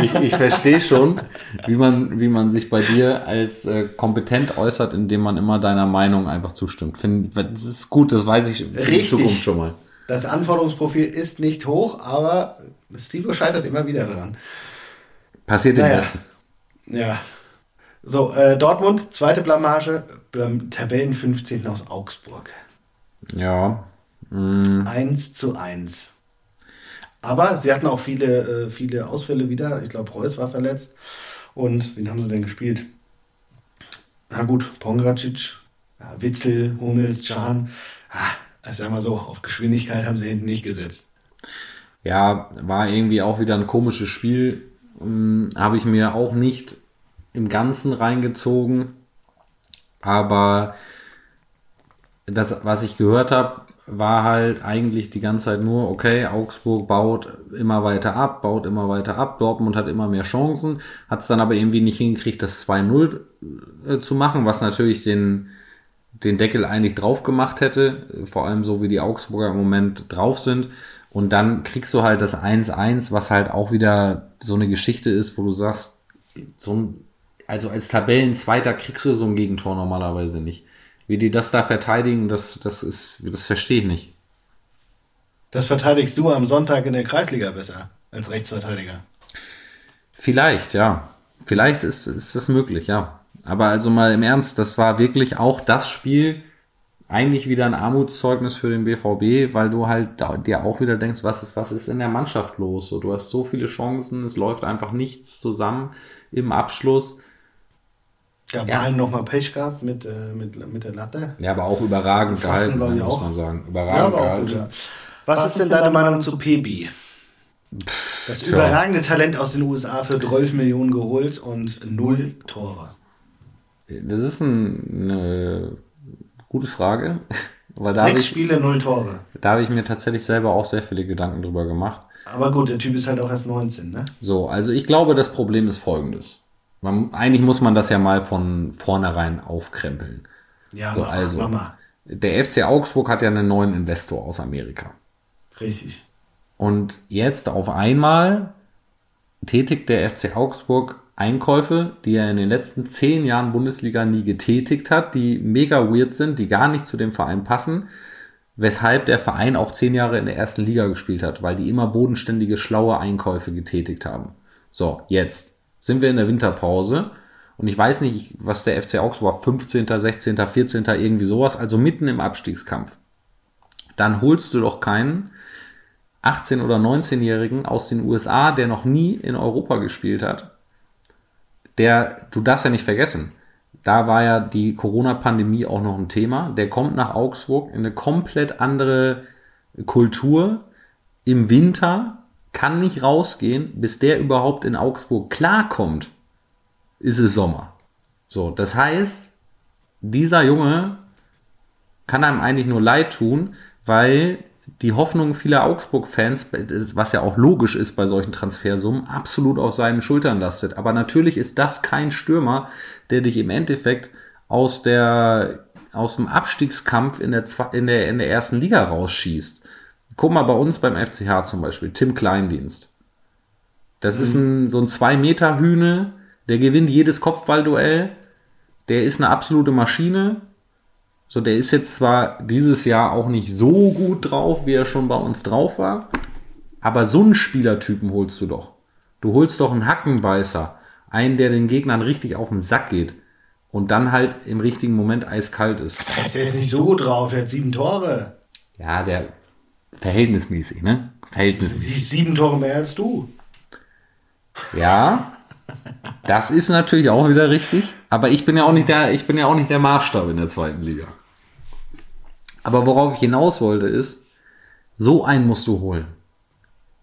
Ich, ich verstehe schon, wie man, wie man sich bei dir als äh, kompetent äußert, indem man immer deiner Meinung einfach zustimmt. Find, das ist gut, das weiß ich für die Richtig. Zukunft schon mal. Das Anforderungsprofil ist nicht hoch, aber Steve scheitert immer wieder daran. Passiert den Naja. Besten. Ja. So, äh, Dortmund, zweite Blamage beim Tabellen 15. aus Augsburg. Ja. Mm, 1 zu 1. Aber sie hatten auch viele, äh, viele Ausfälle wieder. Ich glaube, Reus war verletzt. Und wen haben sie denn gespielt? Na gut, Pongracic, ja, Witzel, Hummels, Can. Ah, also sag mal so, auf Geschwindigkeit haben sie hinten nicht gesetzt. Ja, war irgendwie auch wieder ein komisches Spiel. Hm, Habe ich mir auch nicht im Ganzen reingezogen. Aber das, was ich gehört habe, war halt eigentlich die ganze Zeit nur, okay, Augsburg baut immer weiter ab, baut immer weiter ab, Dortmund hat immer mehr Chancen, hat es dann aber irgendwie nicht hingekriegt, das 2-0 äh, zu machen, was natürlich den, den Deckel eigentlich drauf gemacht hätte, vor allem so wie die Augsburger im Moment drauf sind. Und dann kriegst du halt das 1-1, was halt auch wieder so eine Geschichte ist, wo du sagst, so ein, also als Tabellenzweiter kriegst du so ein Gegentor normalerweise nicht. Wie die das da verteidigen, das, das ist, das verstehe ich nicht. Das verteidigst du am Sonntag in der Kreisliga besser als Rechtsverteidiger. Vielleicht, ja. Vielleicht ist, ist das möglich, ja. Aber also mal im Ernst, das war wirklich auch das Spiel, eigentlich wieder ein Armutszeugnis für den BVB, weil du halt dir auch wieder denkst, was, was ist in der Mannschaft los? So, du hast so viele Chancen, es läuft einfach nichts zusammen im Abschluss. Ja, Ja. Malen nochmal Pech gehabt mit, äh, mit, mit der Latte. Ja, aber auch überragend gehalten, muss auch. man sagen. Ja, Überragend aber auch gehalten. gut, ja. Was, ist denn deine Meinung zu Pebi? Das Tja. überragende Talent aus den USA für 12 Millionen geholt und null Tore. Das ist ein, eine gute Frage. Weil da habe Sechs ich, Spiele, null Tore. da habe ich mir tatsächlich selber auch sehr viele Gedanken drüber gemacht. Aber gut, der Typ ist halt auch erst 19, ne? So, also ich glaube, das Problem ist folgendes. Man, eigentlich muss man das ja mal von vornherein aufkrempeln. Ja, So, Mama, also. Mama. Der FC Augsburg hat ja einen neuen Investor aus Amerika. Richtig. Und jetzt auf einmal tätigt der FC Augsburg Einkäufe, die er in den letzten zehn Jahren Bundesliga nie getätigt hat, die mega weird sind, die gar nicht zu dem Verein passen, weshalb der Verein auch zehn Jahre in der ersten Liga gespielt hat, weil die immer bodenständige, schlaue Einkäufe getätigt haben. So, jetzt sind wir in der Winterpause und ich weiß nicht, was der FC Augsburg war, 15., 16., 14., irgendwie sowas, also mitten im Abstiegskampf. Dann holst du doch keinen 18- oder 19-Jährigen aus den USA, der noch nie in Europa gespielt hat, der, du darfst ja nicht vergessen, da war ja die Corona-Pandemie auch noch ein Thema. Der kommt nach Augsburg in eine komplett andere Kultur im Winter, kann nicht rausgehen, bis der überhaupt in Augsburg klarkommt, ist es Sommer. So, das heißt, dieser Junge kann einem eigentlich nur leid tun, weil die Hoffnung vieler Augsburg-Fans, was ja auch logisch ist bei solchen Transfersummen, absolut auf seinen Schultern lastet. Aber natürlich ist das kein Stürmer, der dich im Endeffekt aus, der, aus dem Abstiegskampf in der, in, der, in der ersten Liga rausschießt. Guck mal bei uns beim FCH zum Beispiel, Tim Kleindienst. Das ist ein, so ein 2-Meter-Hühne, der gewinnt jedes Kopfballduell. Der ist eine absolute Maschine. So, der ist jetzt zwar dieses Jahr auch nicht so gut drauf, wie er schon bei uns drauf war, aber so einen Spielertypen holst du doch. Du holst doch einen Hackenbeißer, einen, der den Gegnern richtig auf den Sack geht und dann halt im richtigen Moment eiskalt ist. Da ist er jetzt nicht so gut drauf, er hat sieben Tore. Ja, der verhältnismäßig, ne? Verhältnismäßig. Sie- Sieben Tore mehr als du. Ja, das ist natürlich auch wieder richtig. Aber ich bin ja auch nicht der, ich bin ja auch nicht der Maßstab in der zweiten Liga. Aber worauf ich hinaus wollte ist, so einen musst du holen.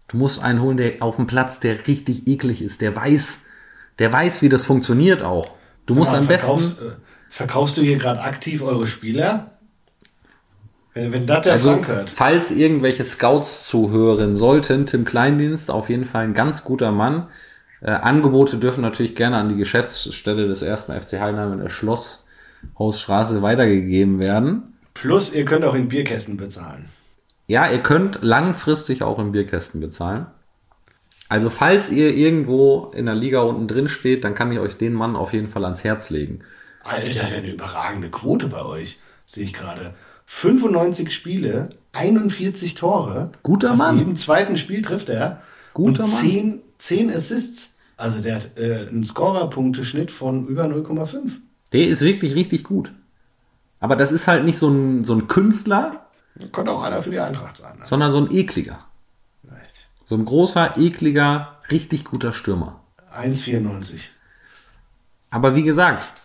Du musst einen holen, der auf dem Platz, der richtig eklig ist, der weiß, der weiß, wie das funktioniert auch. Du musst am besten. Verkaufst, äh, verkaufst du hier gerade aktiv eure Spieler? Wenn, wenn das der Also, Frank hört. falls irgendwelche Scouts zuhören sollten, Tim Kleindienst, auf jeden Fall ein ganz guter Mann. Äh, Angebote dürfen natürlich gerne an die Geschäftsstelle des ersten FC Heidenheim in der Schlosshausstraße weitergegeben werden. Plus, ihr könnt auch in Bierkästen bezahlen. Ja, ihr könnt langfristig auch in Bierkästen bezahlen. Also falls ihr irgendwo in der Liga unten drin steht, dann kann ich euch den Mann auf jeden Fall ans Herz legen. Alter, eine überragende Quote bei euch, sehe ich gerade. 95 Spiele, 41 Tore. Guter Mann. jedem zweiten Spiel trifft er. Guter und Mann. 10, 10 Assists. Also der hat äh, einen Scorerpunkteschnitt von über 0,5. Der ist wirklich richtig gut. Aber das ist halt nicht so ein, so ein Künstler, Könnte auch einer für die Eintracht sein. Ne? sondern so ein ekliger. So ein großer, ekliger, richtig guter Stürmer. 1,94. Aber wie gesagt,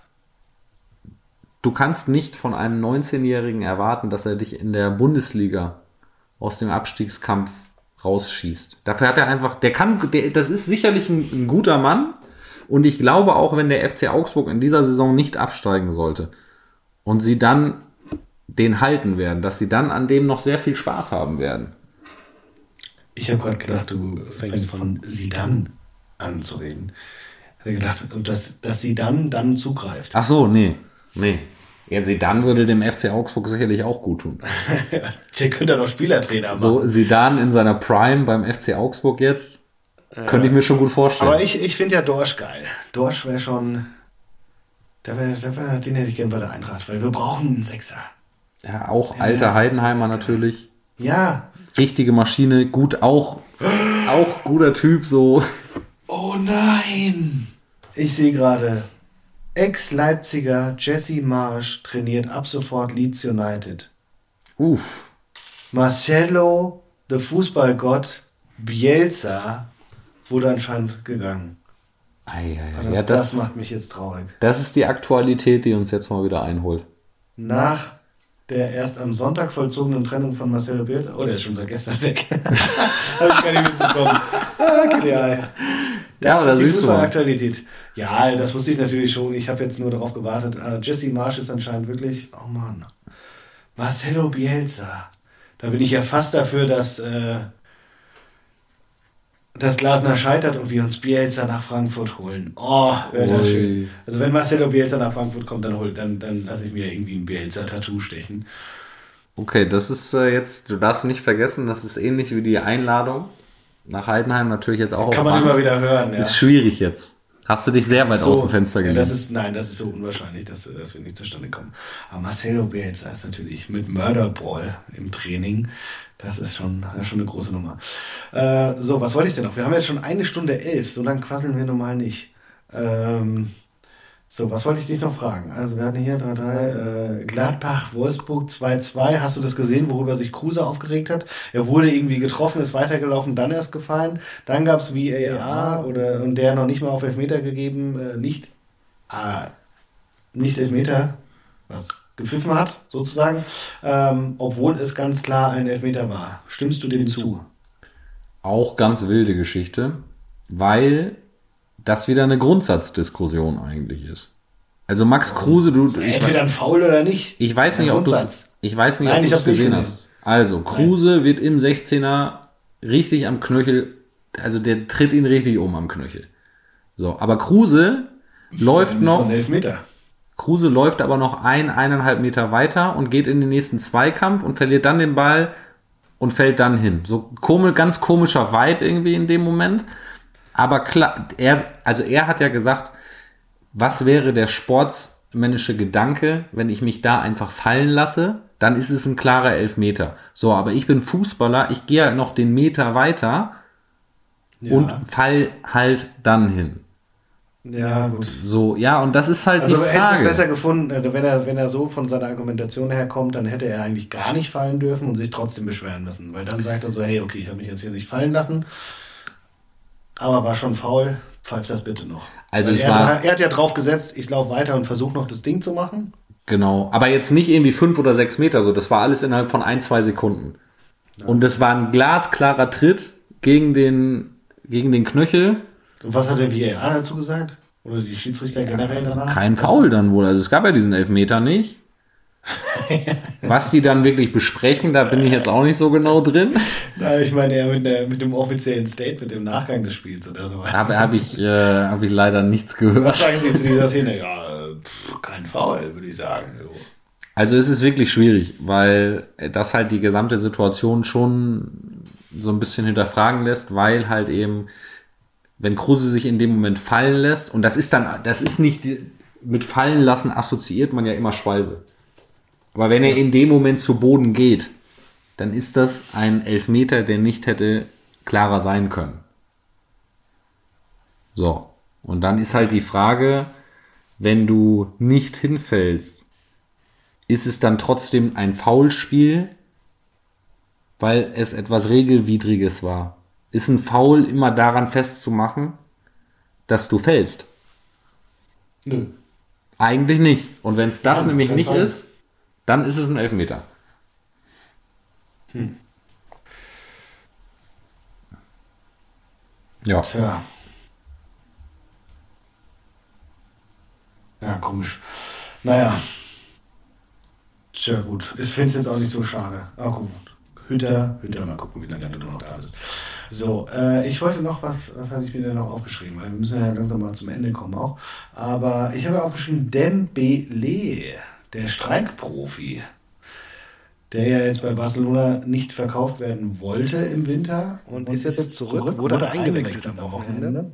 du kannst nicht von einem 19-Jährigen erwarten, dass er dich in der Bundesliga aus dem Abstiegskampf rausschießt. Dafür hat er einfach, der kann, der, das ist sicherlich ein, ein guter Mann. Und ich glaube auch, wenn der FC Augsburg in dieser Saison nicht absteigen sollte und sie dann den halten werden, dass sie dann an dem noch sehr viel Spaß haben werden. Ich habe gerade gedacht, du fängst von Sidan an zu reden. Ich habe gedacht, dass, dass sie dann dann zugreift. Ach so, nee, nee. Ja, Sidan würde dem FC Augsburg sicherlich auch gut tun. Der könnte doch Spielertrainer machen. So Sidan in seiner Prime beim FC Augsburg jetzt, könnte ich mir schon gut vorstellen. Aber ich, ich finde ja Dorsch geil. Dorsch wäre schon. Der wär, der wär, den hätte ich gern bei der Eintracht, weil wir brauchen einen Sechser. ja, auch alter Heidenheimer natürlich. Ja. Richtige Maschine, gut, auch, auch guter Typ, so. Oh nein! Ich sehe gerade. Ex-Leipziger Jesse Marsch trainiert ab sofort Leeds United. Uff. Marcelo, der Fußballgott, Bielsa, wurde anscheinend gegangen. Ei, ei. Das, Ja, das das, macht mich jetzt traurig. das ist die Aktualität, die uns jetzt mal wieder einholt. Nach der erst am Sonntag vollzogenen Trennung von Marcelo Bielsa. Oh, der ist schon seit gestern weg. Habe ich gar nicht mitbekommen. Ah, genial. Ja, Das da ist die. Fußballaktualität. Ja, das wusste ich natürlich schon. Ich habe jetzt nur darauf gewartet. Äh, Jesse Marsch ist anscheinend wirklich. Oh Mann. Marcelo Bielsa. Da bin ich ja fast dafür, dass äh, das Glasner scheitert und wir uns Bielsa nach Frankfurt holen. Oh, wäre das schön. Also wenn Marcelo Bielsa nach Frankfurt kommt, dann, hol, dann, dann lasse ich mir irgendwie ein Bielsa-Tattoo stechen. Okay, das ist äh, jetzt, du darfst nicht vergessen, das ist ähnlich wie die Einladung nach Heidenheim natürlich jetzt auch Kann man Band. immer wieder hören. Ja. Ist schwierig jetzt. Hast du dich sehr weit so, aus dem Fenster ja, gelegt. das ist Nein, das ist so unwahrscheinlich, dass, dass wir nicht zustande kommen. Aber Marcelo Bielsa ist natürlich mit Murderball im Training. Das ist schon, das ist schon eine große Nummer. Äh, so, was wollte ich denn noch? Wir haben jetzt schon eine Stunde elf. So lange quasseln wir normal nicht. Ähm, so, was wollte ich dich noch fragen? Also, wir hatten hier 3-3, äh, Gladbach, Wolfsburg 2-2. Hast du das gesehen, worüber sich Kruse aufgeregt hat? Er wurde irgendwie getroffen, ist weitergelaufen, dann erst gefallen. Dann gab es VAR oder, und der noch nicht mal auf Elfmeter gegeben, äh, nicht, äh, nicht Elfmeter, was gepfiffen hat, sozusagen, ähm, obwohl es ganz klar ein Elfmeter war. Stimmst du dem zu? auch ganz wilde Geschichte, weil das wieder eine Grundsatzdiskussion eigentlich ist. Also Max Kruse, du, ich, Entweder ein Foul oder nicht. ich weiß nicht, ob du ich weiß nicht, Nein, ob du nicht gesehen gesehen. hast. Also Kruse wird im 16er richtig am Knöchel, also der tritt ihn richtig um am Knöchel. So, aber Kruse läuft Das ist noch Elfmeter. Kruse läuft aber noch ein, eineinhalb Meter weiter und geht in den nächsten Zweikampf und verliert dann den Ball und fällt dann hin. So komisch, ganz komischer Vibe irgendwie in dem Moment. Aber klar, er, also er hat ja gesagt, was wäre der sportsmännische Gedanke, wenn ich mich da einfach fallen lasse? Dann ist es ein klarer Elfmeter. So, aber ich bin Fußballer, ich gehe halt noch den Meter weiter Ja. und fall halt dann hin. Ja, gut. So, ja, und das ist halt Also die hätte es Frage. besser gefunden, äh, wenn er, wenn er so von seiner Argumentation herkommt, dann hätte er eigentlich gar nicht fallen dürfen und sich trotzdem beschweren müssen. Weil dann sagt er so, hey, okay, ich habe mich jetzt hier nicht fallen lassen, aber war schon faul, pfeift das bitte noch. Also Weil es er, war- er hat ja drauf gesetzt, ich laufe weiter und versuche noch das Ding zu machen. Genau, aber jetzt nicht irgendwie fünf oder sechs Meter, so das war alles innerhalb von ein, zwei Sekunden. Und das war ein glasklarer Tritt gegen den, gegen den Knöchel. Und was hat der VAR dazu gesagt? Oder die Schiedsrichter generell danach? Kein Foul dann wohl. Also es gab ja diesen Elfmeter nicht. Was die dann wirklich besprechen, da bin ich jetzt auch nicht so genau drin. Na, ich meine eher mit, der, mit dem offiziellen Statement im Nachgang des Spiels oder so. Da habe ich, äh, hab ich leider nichts gehört. Was sagen Sie zu dieser Szene? Ja, pff, kein Foul, würde ich sagen. So. Also es ist wirklich schwierig, weil das halt die gesamte Situation schon so ein bisschen hinterfragen lässt, weil halt eben, wenn Kruse sich in dem Moment fallen lässt, und das ist dann, das ist nicht, mit fallen lassen assoziiert man ja immer Schwalbe. Aber wenn er in dem Moment zu Boden geht, dann ist das ein Elfmeter, der nicht hätte klarer sein können. So. Und dann ist halt die Frage, wenn du nicht hinfällst, ist es dann trotzdem ein Foulspiel, weil es etwas Regelwidriges war? ist ein Foul immer daran festzumachen, dass du fällst? Nö. Eigentlich nicht. Und wenn es das Ja, nämlich nicht Fall. ist, dann ist es ein Elfmeter. Ja. Tja. Ja, komisch. Naja. Tja, gut. Ich finde es jetzt auch nicht so schade. Aber gut. Hütter, Hütter, mal gucken, wie lange du noch da bist. So, äh, ich wollte noch was, was hatte ich mir denn noch aufgeschrieben? Weil wir müssen ja langsam mal zum Ende kommen auch. Aber ich habe aufgeschrieben, Dembele, der Streikprofi, der ja jetzt bei Barcelona nicht verkauft werden wollte im Winter und ist jetzt zurück, wurde eingewechselt am Wochenende.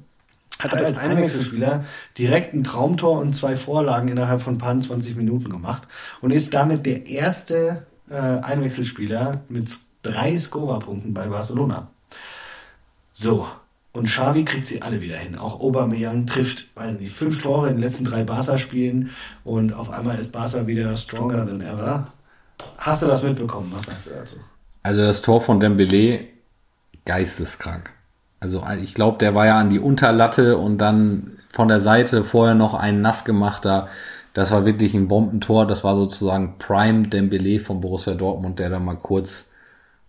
Hat als Einwechselspieler direkt ein Traumtor und zwei Vorlagen innerhalb von ein paar 20 Minuten gemacht und ist damit der erste äh, Einwechselspieler mit drei Scorerpunkten bei Barcelona. So, und Xavi kriegt sie alle wieder hin. Auch Aubameyang trifft, weiß nicht, fünf Tore in den letzten drei Barca-Spielen und auf einmal ist Barca wieder stronger than ever. Hast du das mitbekommen? Was sagst du dazu? Also das Tor von Dembele, geisteskrank. Also ich glaube, der war ja an die Unterlatte und dann von der Seite vorher noch ein nass gemachter. Das war wirklich ein Bombentor. Das war sozusagen Prime Dembele von Borussia Dortmund, der da mal kurz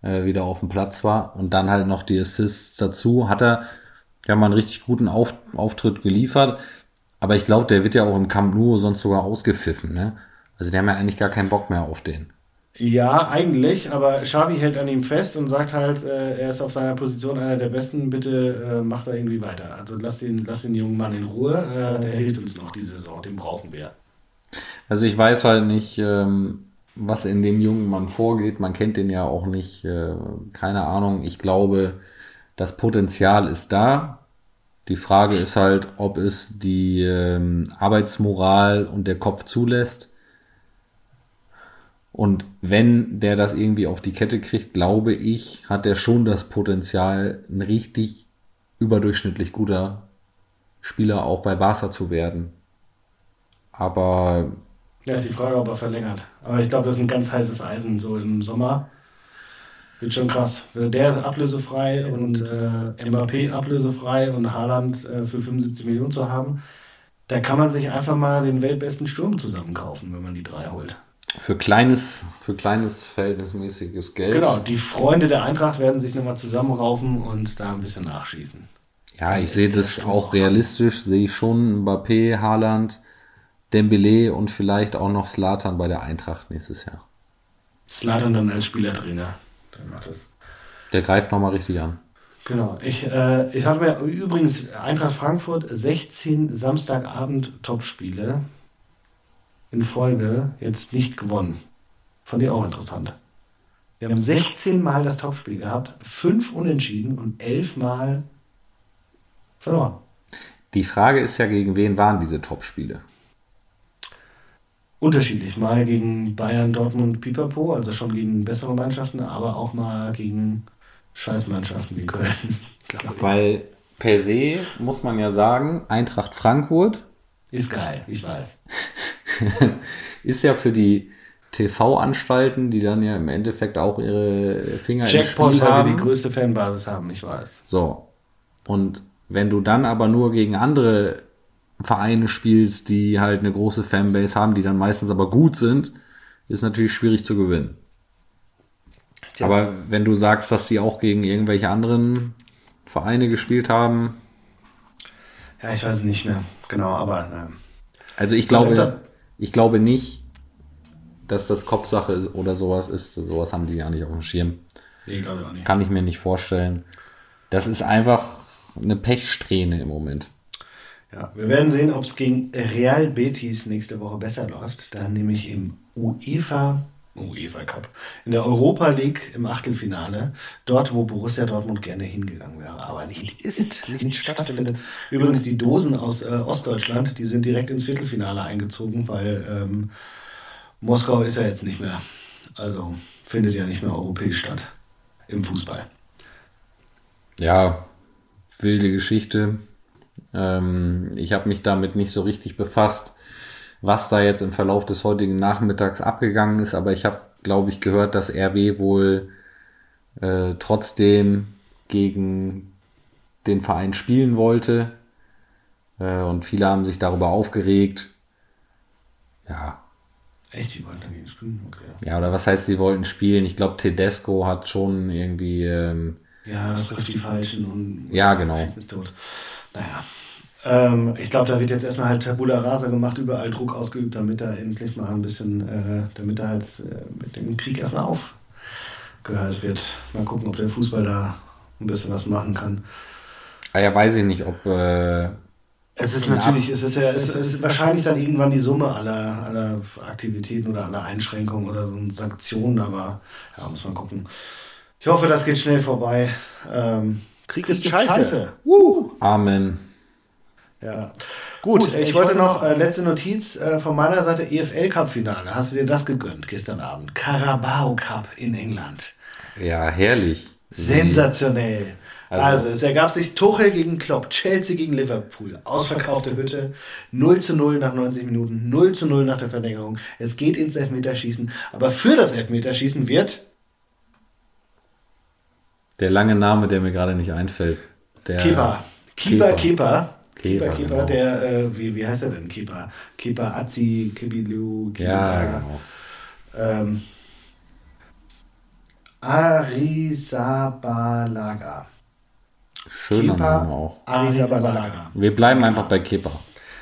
äh, wieder auf dem Platz war. Und dann halt noch die Assists dazu. Hat er ja mal einen richtig guten auf Auftritt geliefert. Aber ich glaube, der wird ja auch im Camp Nou sonst sogar ausgepfiffen. Ne? Also die haben ja eigentlich gar keinen Bock mehr auf den. Ja, eigentlich, aber Xavi hält an ihm fest und sagt halt, äh, er ist auf seiner Position einer der Besten, bitte äh, macht er irgendwie weiter. Also lass den, lass den jungen Mann in Ruhe, äh, der hilft uns noch diese Saison, den brauchen wir. Also ich weiß halt nicht, ähm, was in dem jungen Mann vorgeht. Man kennt den ja auch nicht. Äh, keine Ahnung. Ich glaube, das Potenzial ist da. Die Frage ist halt, ob es die ähm, Arbeitsmoral und der Kopf zulässt. Und wenn der das irgendwie auf die Kette kriegt, glaube ich, hat er schon das Potenzial, ein richtig überdurchschnittlich guter Spieler auch bei Barca zu werden. Aber Ja, ist die Frage, ob er verlängert. Aber ich glaube, das ist ein ganz heißes Eisen, so im Sommer. Wird schon krass. Der ist ablösefrei und äh, Mbappé ablösefrei und Haaland äh, für 75 Millionen zu haben. Da kann man sich einfach mal den weltbesten Sturm zusammenkaufen, wenn man die drei holt. für kleines, für kleines verhältnismäßiges Geld. Genau, die Freunde der Eintracht werden sich nochmal zusammenraufen und da ein bisschen nachschießen. Ja, ich sehe das auch realistisch, sehe ich schon Mbappé, Haaland, Dembele und vielleicht auch noch Slatan bei der Eintracht nächstes Jahr. Slatan dann als Spielertrainer. Der macht das. Der greift nochmal richtig an. Genau. Ich, äh, ich habe mir übrigens Eintracht Frankfurt 16 Samstagabend Topspiele in Folge jetzt nicht gewonnen. Fand ich auch interessant. Wir haben 16 Mal das Topspiel gehabt, 5 Unentschieden und 11 Mal verloren. Die Frage ist ja, gegen wen waren diese Topspiele? Unterschiedlich. Mal gegen Bayern, Dortmund, Pipapo, also schon gegen bessere Mannschaften, aber auch mal gegen Scheißmannschaften wie Köln. Weil per se muss man ja sagen, Eintracht Frankfurt Ist geil, ich weiß. ist ja für die TV-Anstalten, die dann ja im Endeffekt auch ihre Finger im Jackpot, Spiel weil wir haben. die größte Fanbasis haben, ich weiß. So. Und wenn du dann aber nur gegen andere Vereine spielst, die halt eine große Fanbase haben, die dann meistens aber gut sind, ist natürlich schwierig zu gewinnen. Tja. Aber wenn du sagst, dass sie auch gegen irgendwelche anderen Vereine gespielt haben, Ja, ich weiß es nicht mehr. Genau, aber ne. also ich glaube, ich glaube nicht, dass das Kopfsache ist oder sowas ist. Sowas haben die ja nicht auf dem Schirm. Nee, glaube ich auch nicht. Kann ich mir nicht vorstellen. Das ist einfach eine Pechsträhne im Moment. Ja, wir werden sehen, ob es gegen Real Betis nächste Woche besser läuft. Dann nämlich im UEFA, UEFA Cup, in der Europa League im Achtelfinale, dort, wo Borussia Dortmund gerne hingegangen wäre, aber nicht ist, nicht stattfindet. Übrigens, die Dosen aus äh, Ostdeutschland, die sind direkt ins Viertelfinale eingezogen, weil ähm, Moskau ist ja jetzt nicht mehr, also findet ja nicht mehr europäisch statt im Fußball. Ja, wilde Geschichte. Ähm, ich habe mich damit nicht so richtig befasst, was da jetzt im Verlauf des heutigen Nachmittags abgegangen ist, aber ich habe, glaube ich, gehört, dass RW wohl äh, trotzdem gegen den Verein spielen wollte. Äh, und viele haben sich darüber aufgeregt. Ja. Echt, die wollten dagegen spielen? Okay. Ja, oder was heißt, sie wollten spielen? Ich glaube, Tedesco hat schon irgendwie. Ähm, ja, es trifft die Falschen und. Ja, genau. Naja. Ähm, ich glaube, da wird jetzt erstmal halt Tabula Rasa gemacht, überall Druck ausgeübt, damit er endlich mal ein bisschen, äh, damit er halt äh, mit dem Krieg erstmal aufgehört wird. Mal gucken, ob der Fußball da ein bisschen was machen kann. Ah ja, weiß ich nicht, ob. Äh, es ist natürlich, es ist ja, es ist wahrscheinlich dann irgendwann die Summe aller, aller Aktivitäten oder aller Einschränkungen oder so Sanktionen, aber ja, muss man gucken. Ich hoffe, das geht schnell vorbei. Ähm, Krieg, Krieg ist, ist scheiße. scheiße. Uh. Amen. Ja. Gut, Gut ich, ich, wollte noch äh, letzte Notiz äh, von meiner Seite: EFL Cup Finale. Hast du dir das gegönnt gestern Abend? Carabao Cup in England. Ja, herrlich. Sensationell. Also, also, es ergab sich Tuchel gegen Klopp, Chelsea gegen Liverpool, ausverkaufte Hütte, 0 zu 0 nach 90 Minuten, 0 zu 0 nach der Verlängerung. Es geht ins Elfmeterschießen, aber für das Elfmeterschießen wird der lange Name, der mir gerade nicht einfällt. Der Keeper. Keeper, Keeper. Keeper, Keeper, Keeper genau. der, äh, wie, wie heißt er denn? Keeper. Keeper Azi, Kibilu, Keeper. Ja, genau. Ähm, Arisabalaga. Schöner Kepa Name auch. Arisabalaga. Wir bleiben einfach bei Kepa.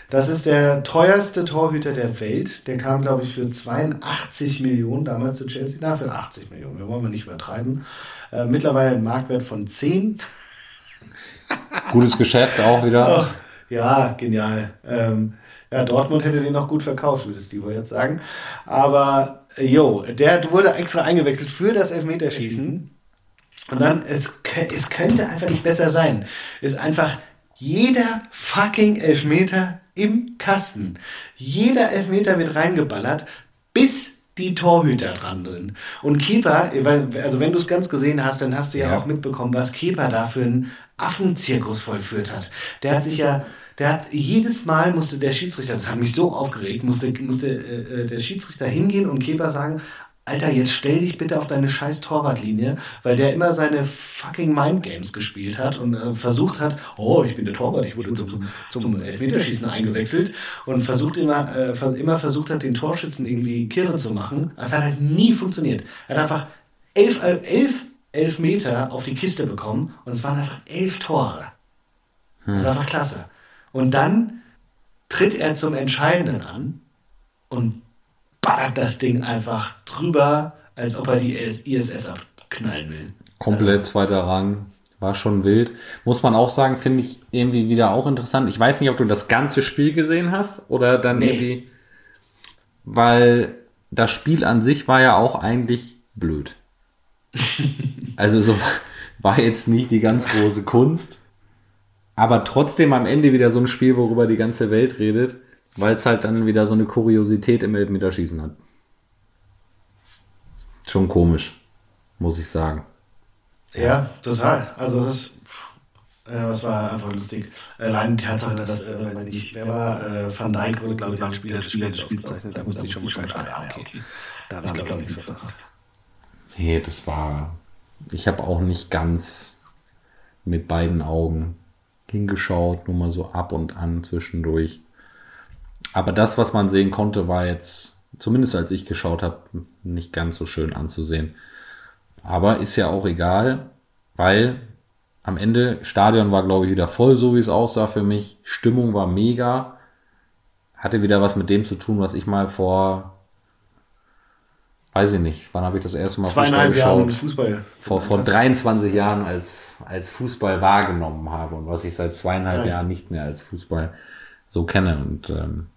Das ist der teuerste Torhüter der Welt. Der kam, glaube ich, für 82 Millionen damals zu Chelsea. Na, für 80 Millionen. Wir wollen mal nicht übertreiben. Äh, mittlerweile ein Marktwert von 10. Gutes Geschäft auch wieder. Ach, ja, genial. Ähm, ja, Dortmund hätte den noch gut verkauft, würde Steve jetzt sagen. Aber, jo, der wurde extra eingewechselt für das Elfmeterschießen. Und dann, es, es könnte einfach nicht besser sein. Ist einfach jeder fucking Elfmeter im Kasten. Jeder Elfmeter wird reingeballert, bis die Torhüter dran sind. Und Keeper, also wenn du es ganz gesehen hast, dann hast du ja, ja, auch mitbekommen, was Keeper da für einen Affenzirkus vollführt hat. Der hat sich ja, der hat jedes Mal musste der Schiedsrichter, das hat mich so aufgeregt, musste, musste äh, äh der Schiedsrichter hingehen und Keeper sagen, Alter, jetzt stell dich bitte auf deine scheiß Torwartlinie, weil der immer seine fucking Mindgames gespielt hat und äh, versucht hat, oh, ich bin der Torwart, ich wurde zum, zum Elfmeterschießen eingewechselt und versucht immer, äh, immer versucht hat, den Torschützen irgendwie kirre zu machen. Das hat halt nie funktioniert. Er hat einfach elf, äh, elf Elfmeter auf die Kiste bekommen und es waren einfach elf Tore. Das ist hm. einfach klasse. Und dann tritt er zum Entscheidenden an und ballert das Ding einfach drüber, als ob er die ISS abknallen will. Komplett zweiter Rang. War schon wild. Muss man auch sagen, finde ich irgendwie wieder auch interessant. Ich weiß nicht, ob du das ganze Spiel gesehen hast oder dann nee. irgendwie. Weil das Spiel an sich war ja auch eigentlich blöd. also so war jetzt nicht die ganz große Kunst. Aber trotzdem am Ende wieder so ein Spiel, worüber die ganze Welt redet. Weil es halt dann wieder so eine Kuriosität im Elfmeterschießen hat. Schon komisch, muss ich sagen. Ja, total. Also das ist, äh, das war einfach lustig. Allein die Tatsache, dass, äh, weiß nicht, wer war, äh, Van Dijk wurde, glaube ich, beim Spieler des Spiels ausgezeichnet. Da musste ich schon Bescheid sagen, ja, okay. Da habe ich, glaube ich, nichts verpasst. Nee, das war, ich habe auch nicht ganz mit beiden Augen hingeschaut, nur mal so ab und an zwischendurch. Aber das, was man sehen konnte, war jetzt, zumindest als ich geschaut habe, nicht ganz so schön anzusehen. Aber ist ja auch egal, weil am Ende Stadion war, glaube ich, wieder voll, so wie es aussah für mich. Stimmung war mega. Hatte wieder was mit dem zu tun, was ich mal vor, weiß ich nicht, wann habe ich das erste Mal Fußball geschaut? Jahren Fußball. Vor, vor 23 Jahren als, als Fußball wahrgenommen habe und was ich seit zweieinhalb ja. Jahren nicht mehr als Fußball so kenne. Und ähm,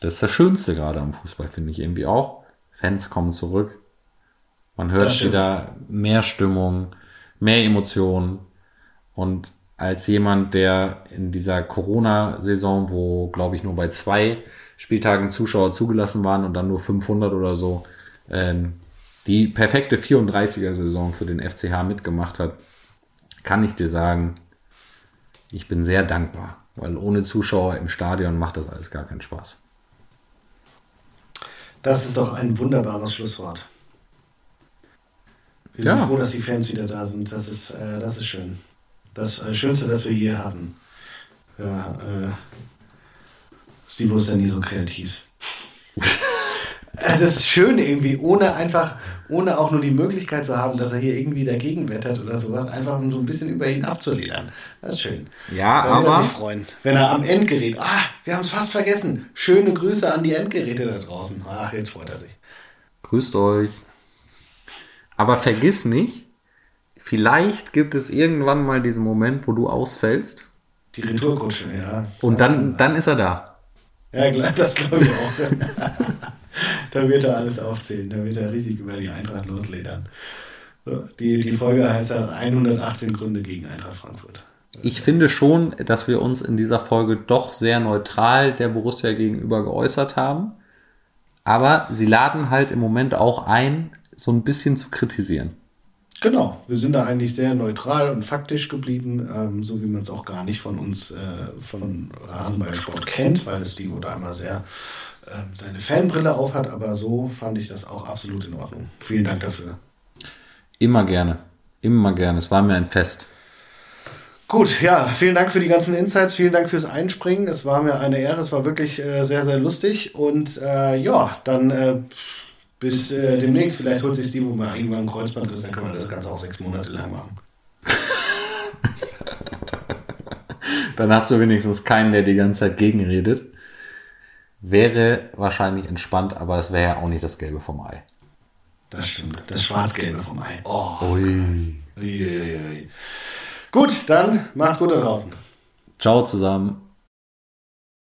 das ist das Schönste gerade am Fußball, finde ich irgendwie auch. Fans kommen zurück. Man hört wieder mehr Stimmung, mehr Emotionen. Und als jemand, der in dieser Corona-Saison, wo, glaube ich, nur bei zwei Spieltagen Zuschauer zugelassen waren und dann nur 500 oder so, ähm, die perfekte 34er-Saison für den FCH mitgemacht hat, kann ich dir sagen, ich bin sehr dankbar, weil ohne Zuschauer im Stadion macht das alles gar keinen Spaß. Das ist doch ein wunderbares Schlusswort. Wir sind ja. froh, dass die Fans wieder da sind. Das ist, äh, das ist schön. das äh, Schönste, das wir hier hatten. Ja, äh, Steve ist ja nie so kreativ. es ist schön irgendwie, ohne einfach, ohne auch nur die Möglichkeit zu haben, dass er hier irgendwie dagegen wettert oder sowas, einfach um so ein bisschen über ihn abzuledern. Das ist schön. Ja, wird aber. er sich freuen. Wenn er am Endgerät, ah, wir haben es fast vergessen. Schöne Grüße an die Endgeräte da draußen. Ah, jetzt freut er sich. Grüßt euch. Aber vergiss nicht, vielleicht gibt es irgendwann mal diesen Moment, wo du ausfällst. Die Retourkutsche, ja. Und dann, dann ist er da. Ja, klar, das glaube ich auch. da wird er alles aufzählen. Da wird er richtig über die Eintracht losledern. So, die, die Folge heißt dann 118 Gründe gegen Eintracht Frankfurt. Ich finde schon, dass wir uns in dieser Folge doch sehr neutral der Borussia gegenüber geäußert haben. Aber sie laden halt im Moment auch ein, so ein bisschen zu kritisieren. Genau, wir sind da eigentlich sehr neutral und faktisch geblieben, ähm, so wie man es auch gar nicht von uns, äh, von Rasenballsport kennt, weil Steve da einmal sehr seine Fanbrille aufhat, aber so fand ich das auch absolut in Ordnung. Vielen Dank dafür. Immer gerne. Immer gerne. Es war mir ein Fest. Gut, ja, vielen Dank für die ganzen Insights, vielen Dank fürs Einspringen. Es war mir eine Ehre, es war wirklich äh, sehr, sehr lustig. Und äh, ja, dann äh, bis äh, demnächst. Vielleicht holt sich Steve mal irgendwann einen Kreuzbandriss, dann können wir das Ganze auch sechs Monate lang machen. Dann hast du wenigstens keinen, der die ganze Zeit gegenredet. Wäre wahrscheinlich entspannt, aber es wäre ja auch nicht das Gelbe vom Ei. Das stimmt. Das Schwarz-Gelbe vom Ei. Oh, Ui. Uiuiui. Gut, dann macht's gut da draußen. Ciao zusammen.